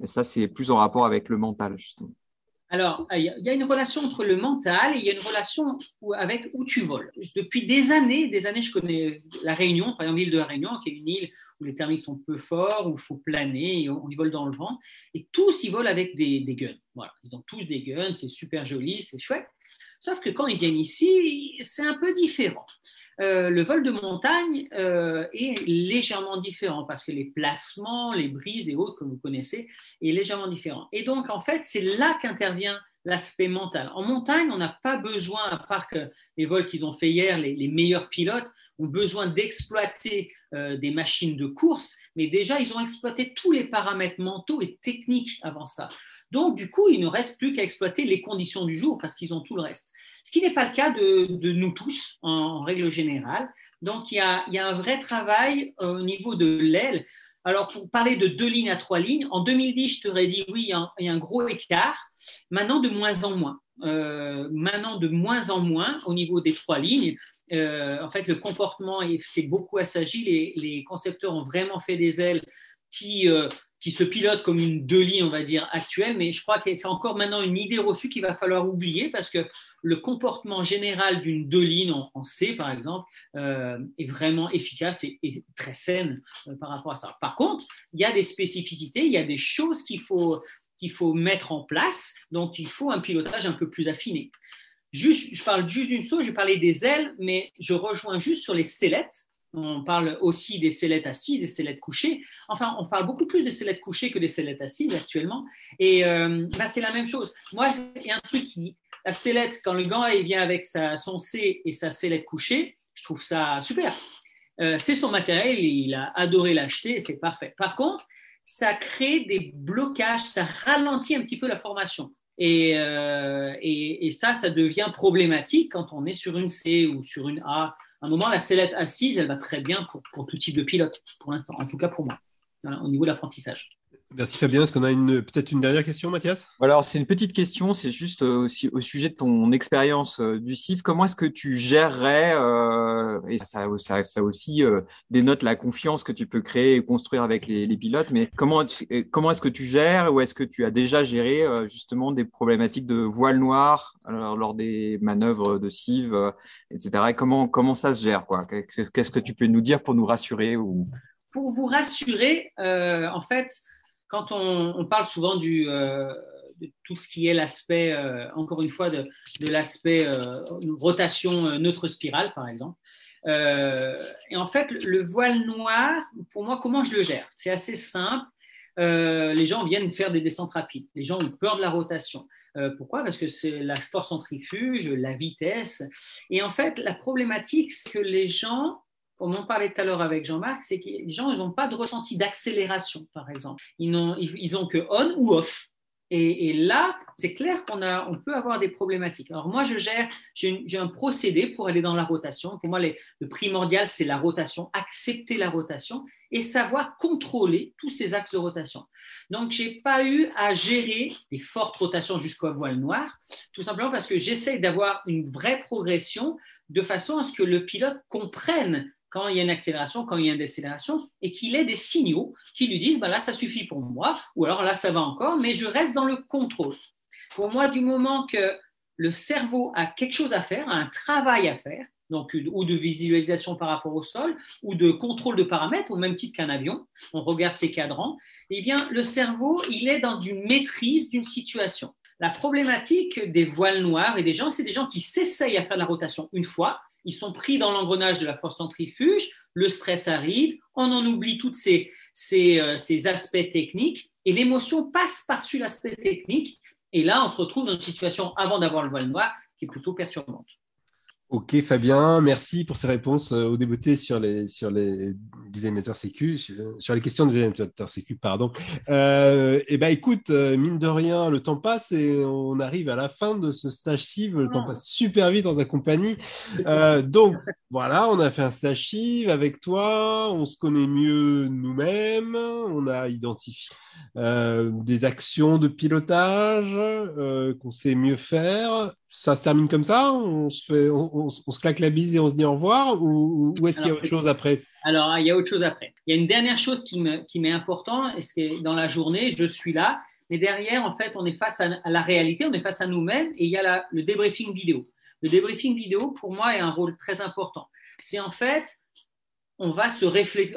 Et ça, c'est plus en rapport avec le mental, justement. Alors, il y a une relation entre le mental et il y a une relation avec où tu voles. Depuis des années, des années, je connais la Réunion, par exemple l'île de la Réunion, qui est une île où les thermiques sont peu forts, où il faut planer, on y vole dans le vent. Et tous y volent avec des, des guns. Voilà, ils ont tous des guns, c'est super joli, c'est chouette. Sauf que quand ils viennent ici, c'est un peu différent. Euh, le vol de montagne euh, est légèrement différent parce que les placements, les brises et autres que vous connaissez est légèrement différent. Et donc, en fait, c'est là qu'intervient l'aspect mental. En montagne, on n'a pas besoin, à part les vols qu'ils ont fait hier, les, meilleurs pilotes ont besoin d'exploiter euh, des machines de course, mais déjà, ils ont exploité tous les paramètres mentaux et techniques avant ça. Donc, du coup, il ne reste plus qu'à exploiter les conditions du jour parce qu'ils ont tout le reste. Ce qui n'est pas le cas de, nous tous, en, règle générale. Donc, il y, a, un vrai travail euh, au niveau de l'aile. Alors, pour parler de deux lignes à trois lignes, en 2010, je t'aurais dit oui, il y, a un, gros écart. Maintenant, de moins en moins. Euh, maintenant, de moins en moins au niveau des trois lignes. Euh, en fait, le comportement s'est beaucoup assagi. Les, les, concepteurs ont vraiment fait des ailes qui qui se pilote comme une deux lignes, on va dire, actuelle, mais je crois que c'est encore maintenant une idée reçue qu'il va falloir oublier parce que le comportement général d'une deux lignes en, C, par exemple, euh, est vraiment efficace et, très saine euh, par rapport à ça. Par contre, il y a des spécificités, il y a des choses qu'il faut, qu'il faut mettre en place, donc il faut un pilotage un peu plus affiné. Juste, je parle juste d'une chose, je parlais des ailes, mais je rejoins juste sur les sellettes on parle aussi des sellettes assises, des sellettes couchées. Enfin, on parle beaucoup plus des sellettes couchées que des sellettes assises actuellement. Et euh, bah, c'est la même chose. Moi, il y a un truc qui. La sellette, quand le gant il vient avec sa, son C et sa sellette couchée, je trouve ça super. Euh, c'est son matériel, il a adoré l'acheter, c'est parfait. Par contre, ça crée des blocages, ça ralentit un petit peu la formation. Et, euh, et, et, ça, ça devient problématique quand on est sur une C ou sur une A un moment, la sellette assise, elle va très bien pour, pour tout type de pilote, pour l'instant, en tout cas pour moi, au niveau de l'apprentissage. Merci Fabien. Est-ce qu'on a une, peut-être une dernière question, Mathias? Alors, c'est une petite question. C'est juste euh, aussi au sujet de ton expérience euh, du CIF. Comment est-ce que tu gérerais, euh, et ça, ça, ça aussi dénote la confiance que tu peux créer et construire avec les, les pilotes, mais comment, comment est-ce que tu gères ou est-ce que tu as déjà géré justement des problématiques de voile noir alors, lors des manœuvres de CIV, etc. comment, comment ça se gère quoi? Qu'est-ce que tu peux nous dire pour nous rassurer ou... Pour vous rassurer, en fait, quand on, parle souvent du, euh, de tout ce qui est l'aspect, euh, encore une fois, de, l'aspect euh, rotation neutre spirale, par exemple, et en fait, le voile noir, pour moi, comment je le gère? C'est assez simple. les gens viennent faire des descentes rapides. Les gens ont peur de la rotation. pourquoi? Parce que c'est la force centrifuge, la vitesse. Et en fait, la problématique, c'est que les gens on en parlait tout à l'heure avec Jean-Marc, c'est que les gens n'ont pas de ressenti d'accélération, par exemple. Ils n'ont ils que on ou off. Et, là, c'est clair qu'on a, on peut avoir des problématiques. Alors moi, je gère, j'ai un procédé pour aller dans la rotation. Pour moi, le primordial, c'est la rotation, accepter la rotation et savoir contrôler tous ces axes de rotation. Donc, j'ai pas eu à gérer des fortes rotations jusqu'au voile noir, tout simplement parce que j'essaie d'avoir une vraie progression de façon à ce que le pilote comprenne quand il y a une accélération, quand il y a une décélération, et qu'il ait des signaux qui lui disent bah là, ça suffit pour moi, ou alors là, ça va encore, mais je reste dans le contrôle. Pour moi, du moment que le cerveau a quelque chose à faire, a un travail à faire, donc, ou de visualisation par rapport au sol, ou de contrôle de paramètres, au même titre qu'un avion, on regarde ses cadrans, eh bien, le cerveau, il est dans une maîtrise d'une situation. La problématique des voiles noirs et des gens, c'est des gens qui s'essayent à faire la rotation une fois, ils sont pris dans l'engrenage de la force centrifuge, le stress arrive, on en oublie tous ces, euh, ces, aspects techniques, et l'émotion passe par-dessus l'aspect technique, et là, on se retrouve dans une situation, avant d'avoir le voile noir, qui est plutôt perturbante. Ok Fabien, merci pour ces réponses euh, au débuté sur les sur les designateurs sécu, sur, les questions des designateurs sécu, pardon. Euh, et eh ben écoute, euh, mine de rien, le temps passe et on arrive à la fin de ce stage CIV. Le temps passe super vite en ta compagnie. Euh, donc voilà, on a fait un stage CIV avec toi, on se connaît mieux nous-mêmes, on a identifié des actions de pilotage qu'on sait mieux faire. Ça se termine comme ça On se fait, on, se claque la bise et on se dit au revoir Ou, est-ce qu'il y a autre chose après? Alors, il y a autre chose après. Il y a une dernière chose qui m'est qui important, et c'est dans la journée, je suis là, mais derrière, en fait, on est face à, la réalité, on est face à nous-mêmes et il y a le débriefing vidéo. Le débriefing vidéo, pour moi, est un rôle très important. C'est en fait, on va se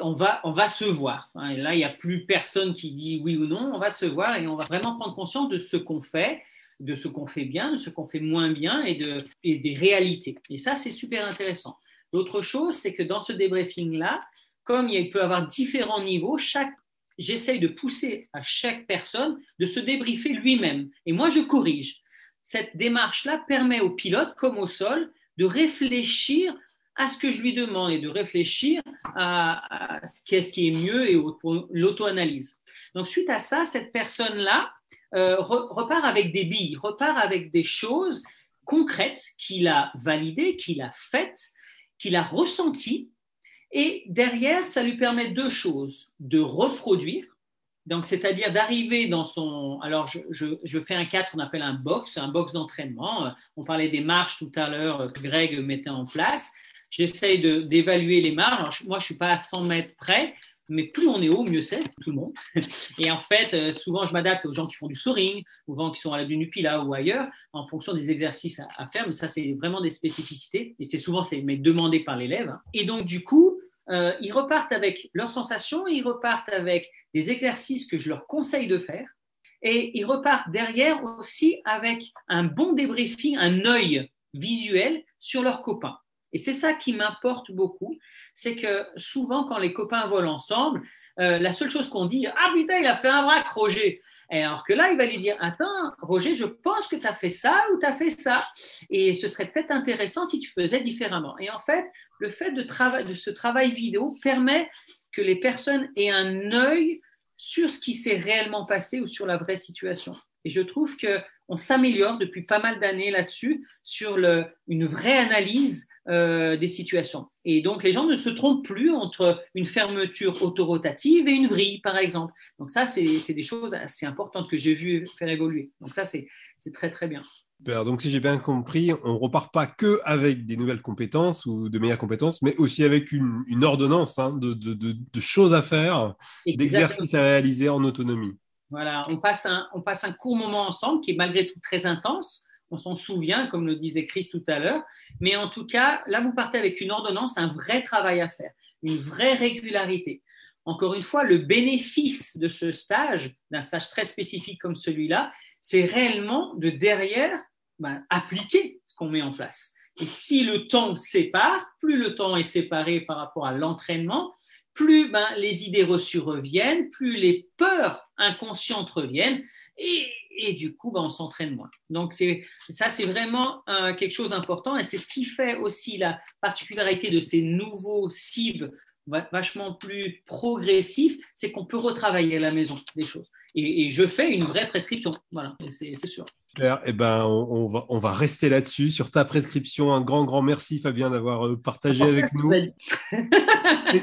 on va, on va se voir. Hein, là, il n'y a plus personne qui dit oui ou non, on va se voir et on va vraiment prendre conscience de ce qu'on fait, de ce qu'on fait bien, de ce qu'on fait moins bien et, de, des réalités. Et ça, c'est super intéressant. L'autre chose, c'est que dans ce débriefing-là, comme il peut y avoir différents niveaux, chaque j'essaye de pousser à chaque personne de se débriefer lui-même. Et moi, je corrige. Cette démarche-là permet au pilote, comme au sol, de réfléchir à ce que je lui demande et de réfléchir à, ce qui est mieux et l'auto-analyse. Donc, suite à ça, cette personne-là euh, repart avec des billes, repart avec des choses concrètes qu'il a validées, qu'il a faites, qu'il a ressenties et derrière, ça lui permet deux choses de reproduire, donc c'est-à-dire d'arriver dans son. Alors, je, fais un 4, on appelle un box, un box d'entraînement. On parlait des marches tout à l'heure que Greg mettait en place. J'essaye d'évaluer les marches. moi, je ne suis pas à 100 mètres près, mais plus on est haut, mieux c'est, tout le monde. Et en fait, euh, souvent, je m'adapte aux gens qui font du soaring, aux gens qui sont à la Dunupila ou ailleurs, en fonction des exercices à, faire. Mais ça, c'est vraiment des spécificités. Et c'est souvent, c'est demandé par l'élève. Et donc, du coup, euh, ils repartent avec leurs sensations, ils repartent avec des exercices que je leur conseille de faire. Et ils repartent derrière aussi avec un bon débriefing, un œil visuel sur leurs copains. Et c'est ça qui m'importe beaucoup, c'est que souvent quand les copains volent ensemble, euh, la seule chose qu'on dit, ah putain, il a fait un braque, Roger. Et alors que là, il va lui dire, attends, Roger, je pense que tu as fait ça ou tu as fait ça. Et ce serait peut-être intéressant si tu faisais différemment. Et en fait, le fait de, de ce travail vidéo permet que les personnes aient un œil sur ce qui s'est réellement passé ou sur la vraie situation. Et je trouve qu'on s'améliore depuis pas mal d'années là-dessus, sur le, une vraie analyse euh, des situations. Et donc, les gens ne se trompent plus entre une fermeture autorotative et une vrille, par exemple. Donc, ça, c'est des choses assez importantes que j'ai vu faire évoluer. Donc, ça, c'est très, très bien. Donc, si j'ai bien compris, on ne repart pas que avec des nouvelles compétences ou de meilleures compétences, mais aussi avec une, une ordonnance hein, de, de, de, choses à faire, d'exercices à réaliser en autonomie. Voilà, on passe, un, on passe un court moment ensemble qui est malgré tout très intense, on s'en souvient, comme le disait Chris tout à l'heure. Mais en tout cas, là, vous partez avec une ordonnance, un vrai travail à faire, une vraie régularité. Encore une fois, le bénéfice de ce stage, d'un stage très spécifique comme celui-là, c'est réellement de derrière ben, appliquer ce qu'on met en place. Et si le temps sépare, plus le temps est séparé par rapport à l'entraînement, plus ben, les idées reçues reviennent, plus les peurs inconscientes reviennent, et et du coup, ben, on s'entraîne moins. Donc, ça, c'est vraiment euh, quelque chose d'important et c'est ce qui fait aussi la particularité de ces nouveaux cibles vachement plus progressifs, c'est qu'on peut retravailler à la maison des choses. Et, et je fais une vraie prescription, voilà, c'est sûr. Eh ben, on, va, on va rester là-dessus, sur ta prescription. Un grand, grand merci, Fabien, d'avoir euh, partagé avec nous.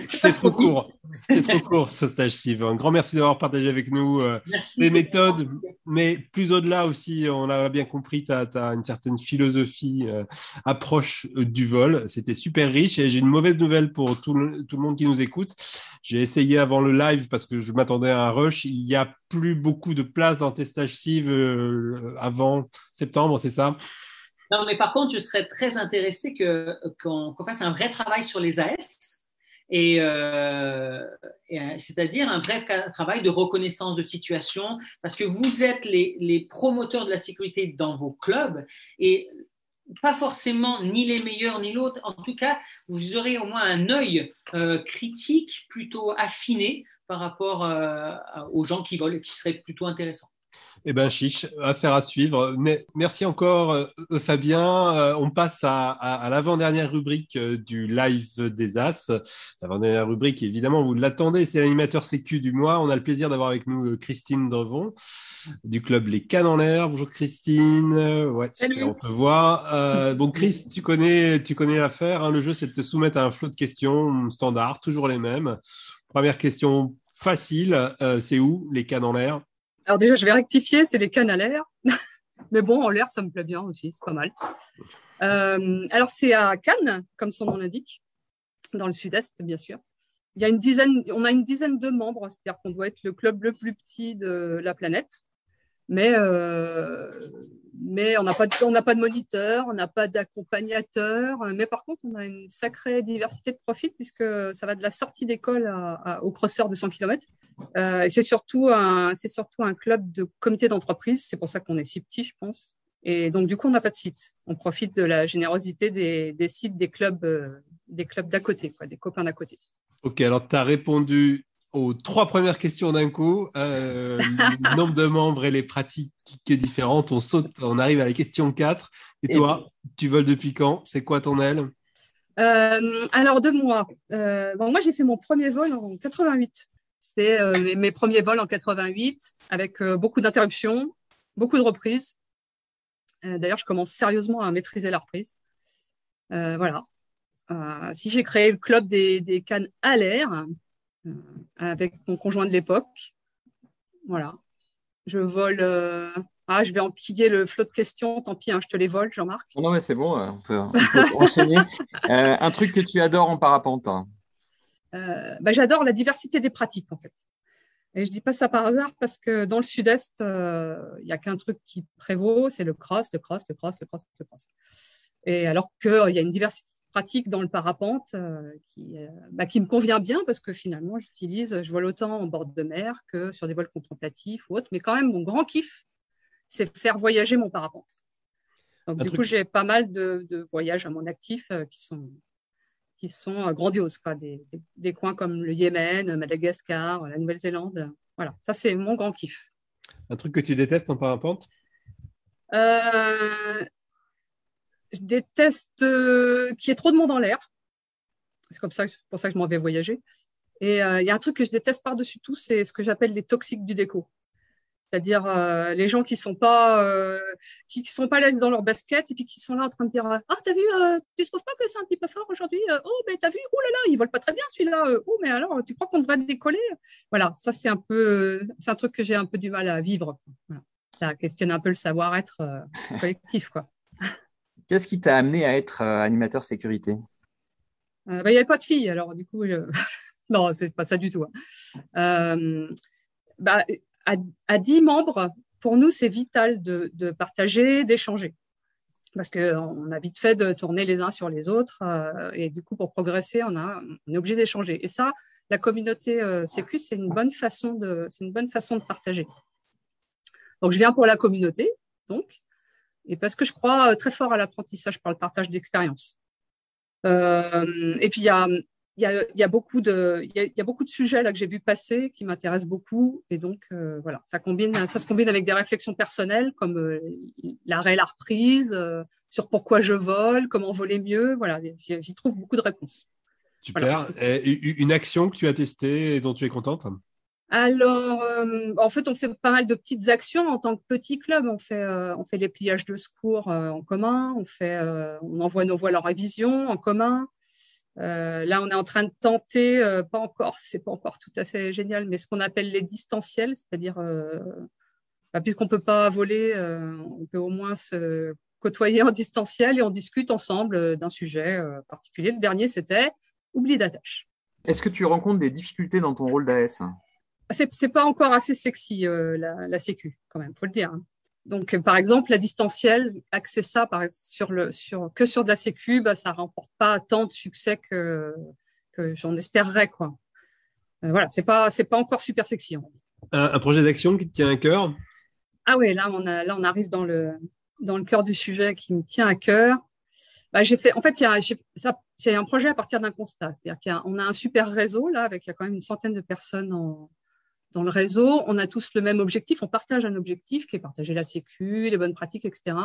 C'était trop court. C'était trop court, ce stage Steve. Un grand merci d'avoir partagé avec nous euh, les méthodes, mais plus au-delà aussi, on a bien compris, tu as, une certaine philosophie, euh, approche du vol. C'était super riche et j'ai une mauvaise nouvelle pour tout le, tout le monde qui nous écoute. J'ai essayé avant le live parce que je m'attendais à un rush. Il n'y a plus beaucoup de place dans tes stages Steve avant septembre, c'est ça? Non, mais par contre, je serais très intéressé qu'on fasse un vrai travail sur les AS. Et, euh, euh, c'est-à-dire un vrai travail de reconnaissance de situation, parce que vous êtes les, promoteurs de la sécurité dans vos clubs et pas forcément ni les meilleurs ni l'autre. En tout cas, vous aurez au moins un œil euh, critique plutôt affiné par rapport aux gens qui volent, qui serait plutôt intéressant. Eh bien, chiche, affaire à suivre. Mais merci encore, euh, Fabien. Euh, on passe à, l'avant-dernière rubrique euh, du live des As. L'avant-dernière rubrique, évidemment, vous l'attendez, c'est l'animateur sécu du mois. On a le plaisir d'avoir avec nous Christine Drevon du club Les Cannes en l'air. Bonjour Christine. Ouais, on te voit. bon, Chris, tu connais, tu connais l'affaire. Hein. Le jeu, c'est de te soumettre à un flot de questions standard, toujours les mêmes. Première question facile, c'est où les Cannes en l'air? Alors déjà, je vais rectifier, c'est les cannes à l'air. Mais bon, en l'air, ça me plaît bien aussi, c'est pas mal. Euh, alors c'est à Cannes, comme son nom l'indique, dans le sud-est, bien sûr. Il y a une dizaine, on a une dizaine de membres, c'est-à-dire qu'on doit être le club le plus petit de la planète. Mais, mais on n'a pas, de, pas de moniteur, on n'a pas d'accompagnateur. Mais par contre, on a une sacrée diversité de profils puisque ça va de la sortie d'école au crosseur de 100 km. et c'est surtout, un, surtout un club de comité d'entreprise. C'est pour ça qu'on est si petit, je pense. Et donc, du coup, on n'a pas de site. On profite de la générosité des, des sites des clubs clubs d'à côté, quoi, des copains d'à côté. Ok, alors tu as répondu aux trois premières questions d'un coup. Euh, le nombre de membres et les pratiques différentes. On saute, on arrive à la question 4. Et toi, tu voles depuis quand? C'est quoi ton aile? Euh, Alors, deux mois. Euh, bon, moi, j'ai fait mon premier vol en 88. C'est mes, premiers vols en 88 avec beaucoup d'interruptions, beaucoup de reprises. D'ailleurs, je commence sérieusement à maîtriser la reprise. voilà. si j'ai créé le club des, des cannes à l'air, avec mon conjoint de l'époque. Voilà. Je vole. Euh, ah, je vais enquiller le flot de questions. Tant pis, hein, je te les vole, Jean-Marc. Non, mais c'est bon, euh, on peut, enchaîner. un truc que tu adores en parapente hein. bah, J'adore la diversité des pratiques, en fait. Et je dis pas ça par hasard parce que dans le sud-est, il n'y a qu'un truc qui prévaut, c'est le cross, le cross, le cross, le cross, le cross. Et alors qu'il y a une diversité pratique dans le parapente euh, qui, euh, bah, qui me convient bien parce que finalement, j'utilise, je vole autant en bord de mer que sur des vols contemplatifs ou autres. Mais quand même, mon grand kiff, c'est faire voyager mon parapente. Donc, du coup, j'ai pas mal de, voyages à mon actif euh, qui sont, qui sont grandioses. Quoi. Des, des, coins comme le Yémen, Madagascar, la Nouvelle-Zélande. Voilà, ça, c'est mon grand kiff. Un truc que tu détestes en parapente? Je déteste euh, qu'il y ait trop de monde en l'air. C'est comme ça, pour ça que je m'en vais voyager. Et euh, il y a un truc que je déteste par-dessus tout, c'est ce que j'appelle les toxiques du déco. C'est-à-dire euh, les gens qui sont pas qui, sont pas l'aise dans leur basket et puis qui sont là en train de dire ah t'as vu tu trouves pas que c'est un petit peu fort aujourd'hui oh mais t'as vu oh là là il vole pas très bien celui-là oh mais alors tu crois qu'on devrait décoller? Voilà ça c'est un peu c'est un truc que j'ai un peu du mal à vivre ça questionne un peu le savoir-être collectif quoi Qu'est-ce qui t'a amené à être euh, animateur sécurité? Euh, bah, Il n'y avait pas de filles, alors du coup, je... non, c'est pas ça du tout. Hein. Euh, bah, à, 10 membres, pour nous, c'est vital de, partager, d'échanger. Parce qu'on a vite fait de tourner les uns sur les autres. et du coup, pour progresser, on, est obligé d'échanger. Et ça, la communauté Sécu, c'est une, bonne façon de, une bonne façon de partager. Donc, je viens pour la communauté, donc, et parce que je crois euh, très fort à l'apprentissage par le partage d'expériences. Euh, et puis il y a, y, a, y a, beaucoup de il y, y a, beaucoup de sujets là que j'ai vu passer qui m'intéressent beaucoup. Et donc euh, voilà. Ça combine ça se combine avec des réflexions personnelles comme euh, l'arrêt la reprise sur pourquoi je vole comment voler mieux. Voilà. J'y trouve beaucoup de réponses. Super. Une action que tu as testée et dont tu es contente? Alors, euh, en fait, on fait pas mal de petites actions en tant que petit club. On fait, euh, on fait les pliages de secours euh, en commun. On fait, on envoie nos voiles en révision en commun. là, on est en train de tenter, pas encore, c'est pas encore tout à fait génial, mais ce qu'on appelle les distanciels, c'est-à-dire, bah, puisqu'on peut pas voler, on peut au moins se côtoyer en distanciel et on discute ensemble d'un sujet particulier. Le dernier, c'était oubli d'attache. Est-ce que tu rencontres des difficultés dans ton rôle d'AS? C'est pas encore assez sexy euh, la, la, sécu quand même, faut le dire. Hein. Donc par exemple la distancielle, axer ça par, sur le sur que sur de la sécu, bah, ça remporte pas tant de succès que que j'en espérerais quoi. Euh, voilà, c'est pas c'est pas encore super sexy. Un, projet d'action qui te tient à cœur? Ah oui, là on a là on arrive dans le dans le cœur du sujet qui me tient à cœur. Bah, j'ai fait, en fait, il y a, ça, c'est un projet à partir d'un constat. C'est-à-dire qu'on a, a, un super réseau là, avec il y a quand même une centaine de personnes en, dans le réseau, on a tous le même objectif, on partage un objectif qui est partager la sécu, les bonnes pratiques, etc.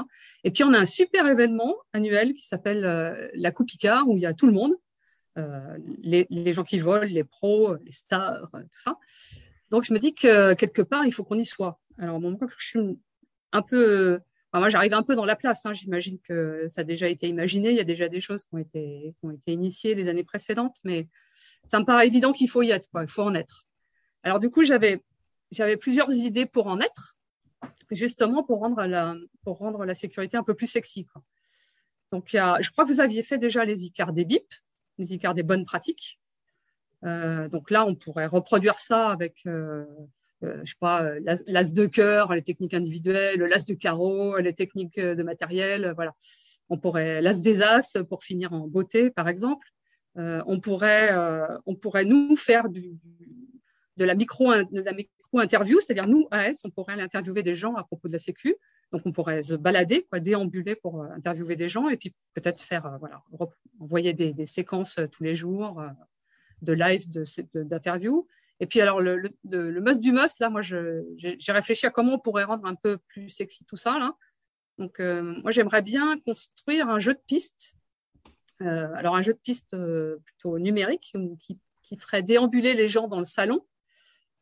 Et puis on a un super événement annuel qui s'appelle euh, la Coupe Picard où il y a tout le monde, euh, les, gens qui volent, les pros, les stars, euh, tout ça. Donc je me dis que quelque part il faut qu'on y soit. Alors bon, moi je suis un peu, enfin, moi j'arrive un peu dans la place. Hein. J'imagine que ça a déjà été imaginé, il y a déjà des choses qui ont été qui ont été initiées les années précédentes, mais ça me paraît évident qu'il faut y être, quoi. il faut en être. Alors du coup, j'avais j'avais plusieurs idées pour en être, justement pour rendre la pour rendre la sécurité un peu plus sexy. Donc je crois que vous aviez fait déjà les ICAR des BIP, les ICAR des bonnes pratiques. Euh, donc là, on pourrait reproduire ça avec euh, je sais pas, l'as de cœur, les techniques individuelles, l'as de carreau, les techniques de matériel, voilà. On pourrait l'as des as pour finir en beauté, par exemple. on pourrait, on pourrait nous faire du, de la micro, de la micro interview, c'est-à-dire nous AS, on pourrait aller interviewer des gens à propos de la Sécu. Donc on pourrait se balader, quoi, déambuler pour interviewer des gens et puis peut-être faire, voilà, envoyer des, séquences tous les jours de live, d'interview. Et puis, alors, le, must du must, là, moi, j'ai réfléchi à comment on pourrait rendre un peu plus sexy tout ça. Là. Donc, euh, moi, j'aimerais bien construire un jeu de piste. Euh, alors, un jeu de piste euh, plutôt numérique qui, qui, ferait déambuler les gens dans le salon.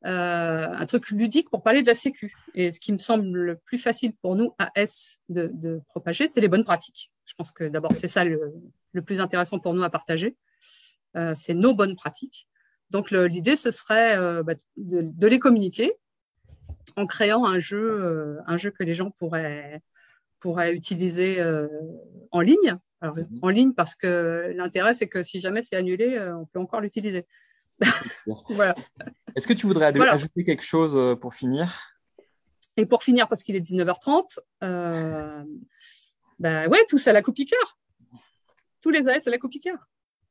Un truc ludique pour parler de la sécu. Et ce qui me semble le plus facile pour nous, AS, de, de propager, c'est les bonnes pratiques. Je pense que d'abord, c'est ça le, le, plus intéressant pour nous à partager. c'est nos bonnes pratiques. Donc l'idée, ce serait euh, bah, de, les communiquer en créant un jeu, euh, un jeu que les gens pourraient, pourraient utiliser euh, en ligne. Alors, mhm. en ligne, parce que l'intérêt, c'est que si jamais c'est annulé, on peut encore l'utiliser. voilà. Est-ce que tu voudrais ajouter quelque chose pour finir? Et pour finir, parce qu'il est 19h30, euh, bah ouais, tous à la cœur. Tous les AS à la cœur.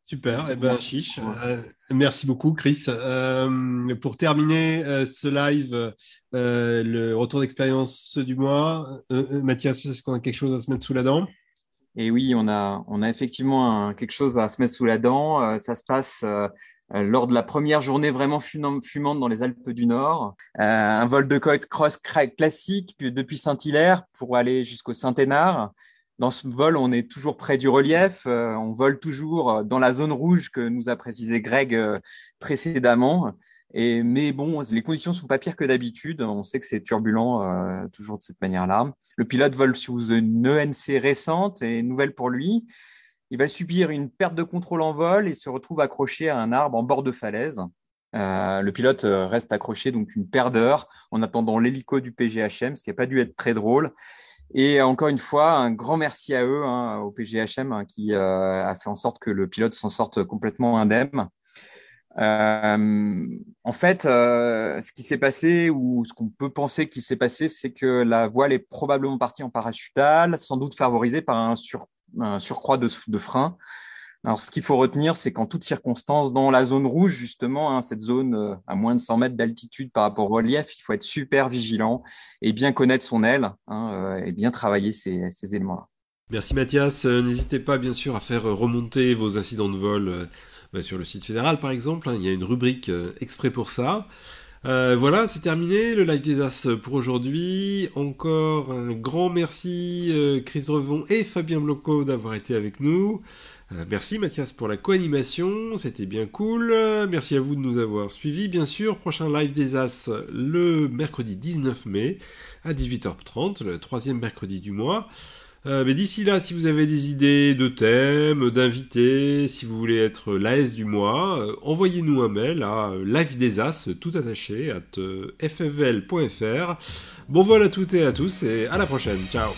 Super, eh ben, chiche. Euh, merci beaucoup, Chris. Euh, pour terminer euh, ce live, le retour d'expérience du mois, Mathias, est-ce qu'on a quelque chose à se mettre sous la dent? Et oui, on a, on a effectivement quelque chose à se mettre sous la dent. ça se passe lors de la première journée vraiment fumante dans les Alpes du Nord. un vol de côte cross classique depuis Saint-Hilaire pour aller jusqu'au Saint-Hénard. Dans ce vol, on est toujours près du relief, euh, on vole toujours euh, dans la zone rouge que nous a précisé Greg euh, précédemment. Et, mais bon, les conditions sont pas pires que d'habitude. On sait que c'est turbulent toujours de cette manière-là. Le pilote vole sous une ENC récente et nouvelle pour lui. Il va subir une perte de contrôle en vol et se retrouve accroché à un arbre en bord de falaise. le pilote reste accroché donc une paire d'heures en attendant l'hélico du PGHM, ce qui n'a pas dû être très drôle. Et encore une fois, un grand merci à eux, hein, au PGHM, hein, qui euh, a fait en sorte que le pilote s'en sorte complètement indemne. Euh, en fait, euh, ce qui s'est passé, ou ce qu'on peut penser qu'il s'est passé, c'est que la voile est probablement partie en parachutal, sans doute favorisée par un, surcroît de, de frein. Alors, ce qu'il faut retenir, c'est qu'en toutes circonstances, dans la zone rouge, justement, hein, cette zone euh, à moins de 100 mètres d'altitude par rapport au relief, il faut être super vigilant et bien connaître son aile hein, euh, et bien travailler ces, ces éléments-là. Merci Mathias. Euh, n'hésitez pas, bien sûr, à faire remonter vos incidents de vol bah, sur le site fédéral, par exemple. Hein. il y a une rubrique exprès pour ça. Voilà, c'est terminé le live des As pour aujourd'hui. Encore un grand merci Chris Revon et Fabien Bloco d'avoir été avec nous. Euh, merci Mathias pour la co-animation, c'était bien cool. Merci à vous de nous avoir suivis. Bien sûr, prochain live des As le mercredi 19 mai à 18h30, le troisième mercredi du mois. Euh, mais d'ici là, si vous avez des idées de thèmes, d'invités, si vous voulez être l'AS du mois, euh, envoyez-nous un mail à live des As, tout attaché, at ffl.fr. Bon vol à toutes et à tous et à la prochaine. Ciao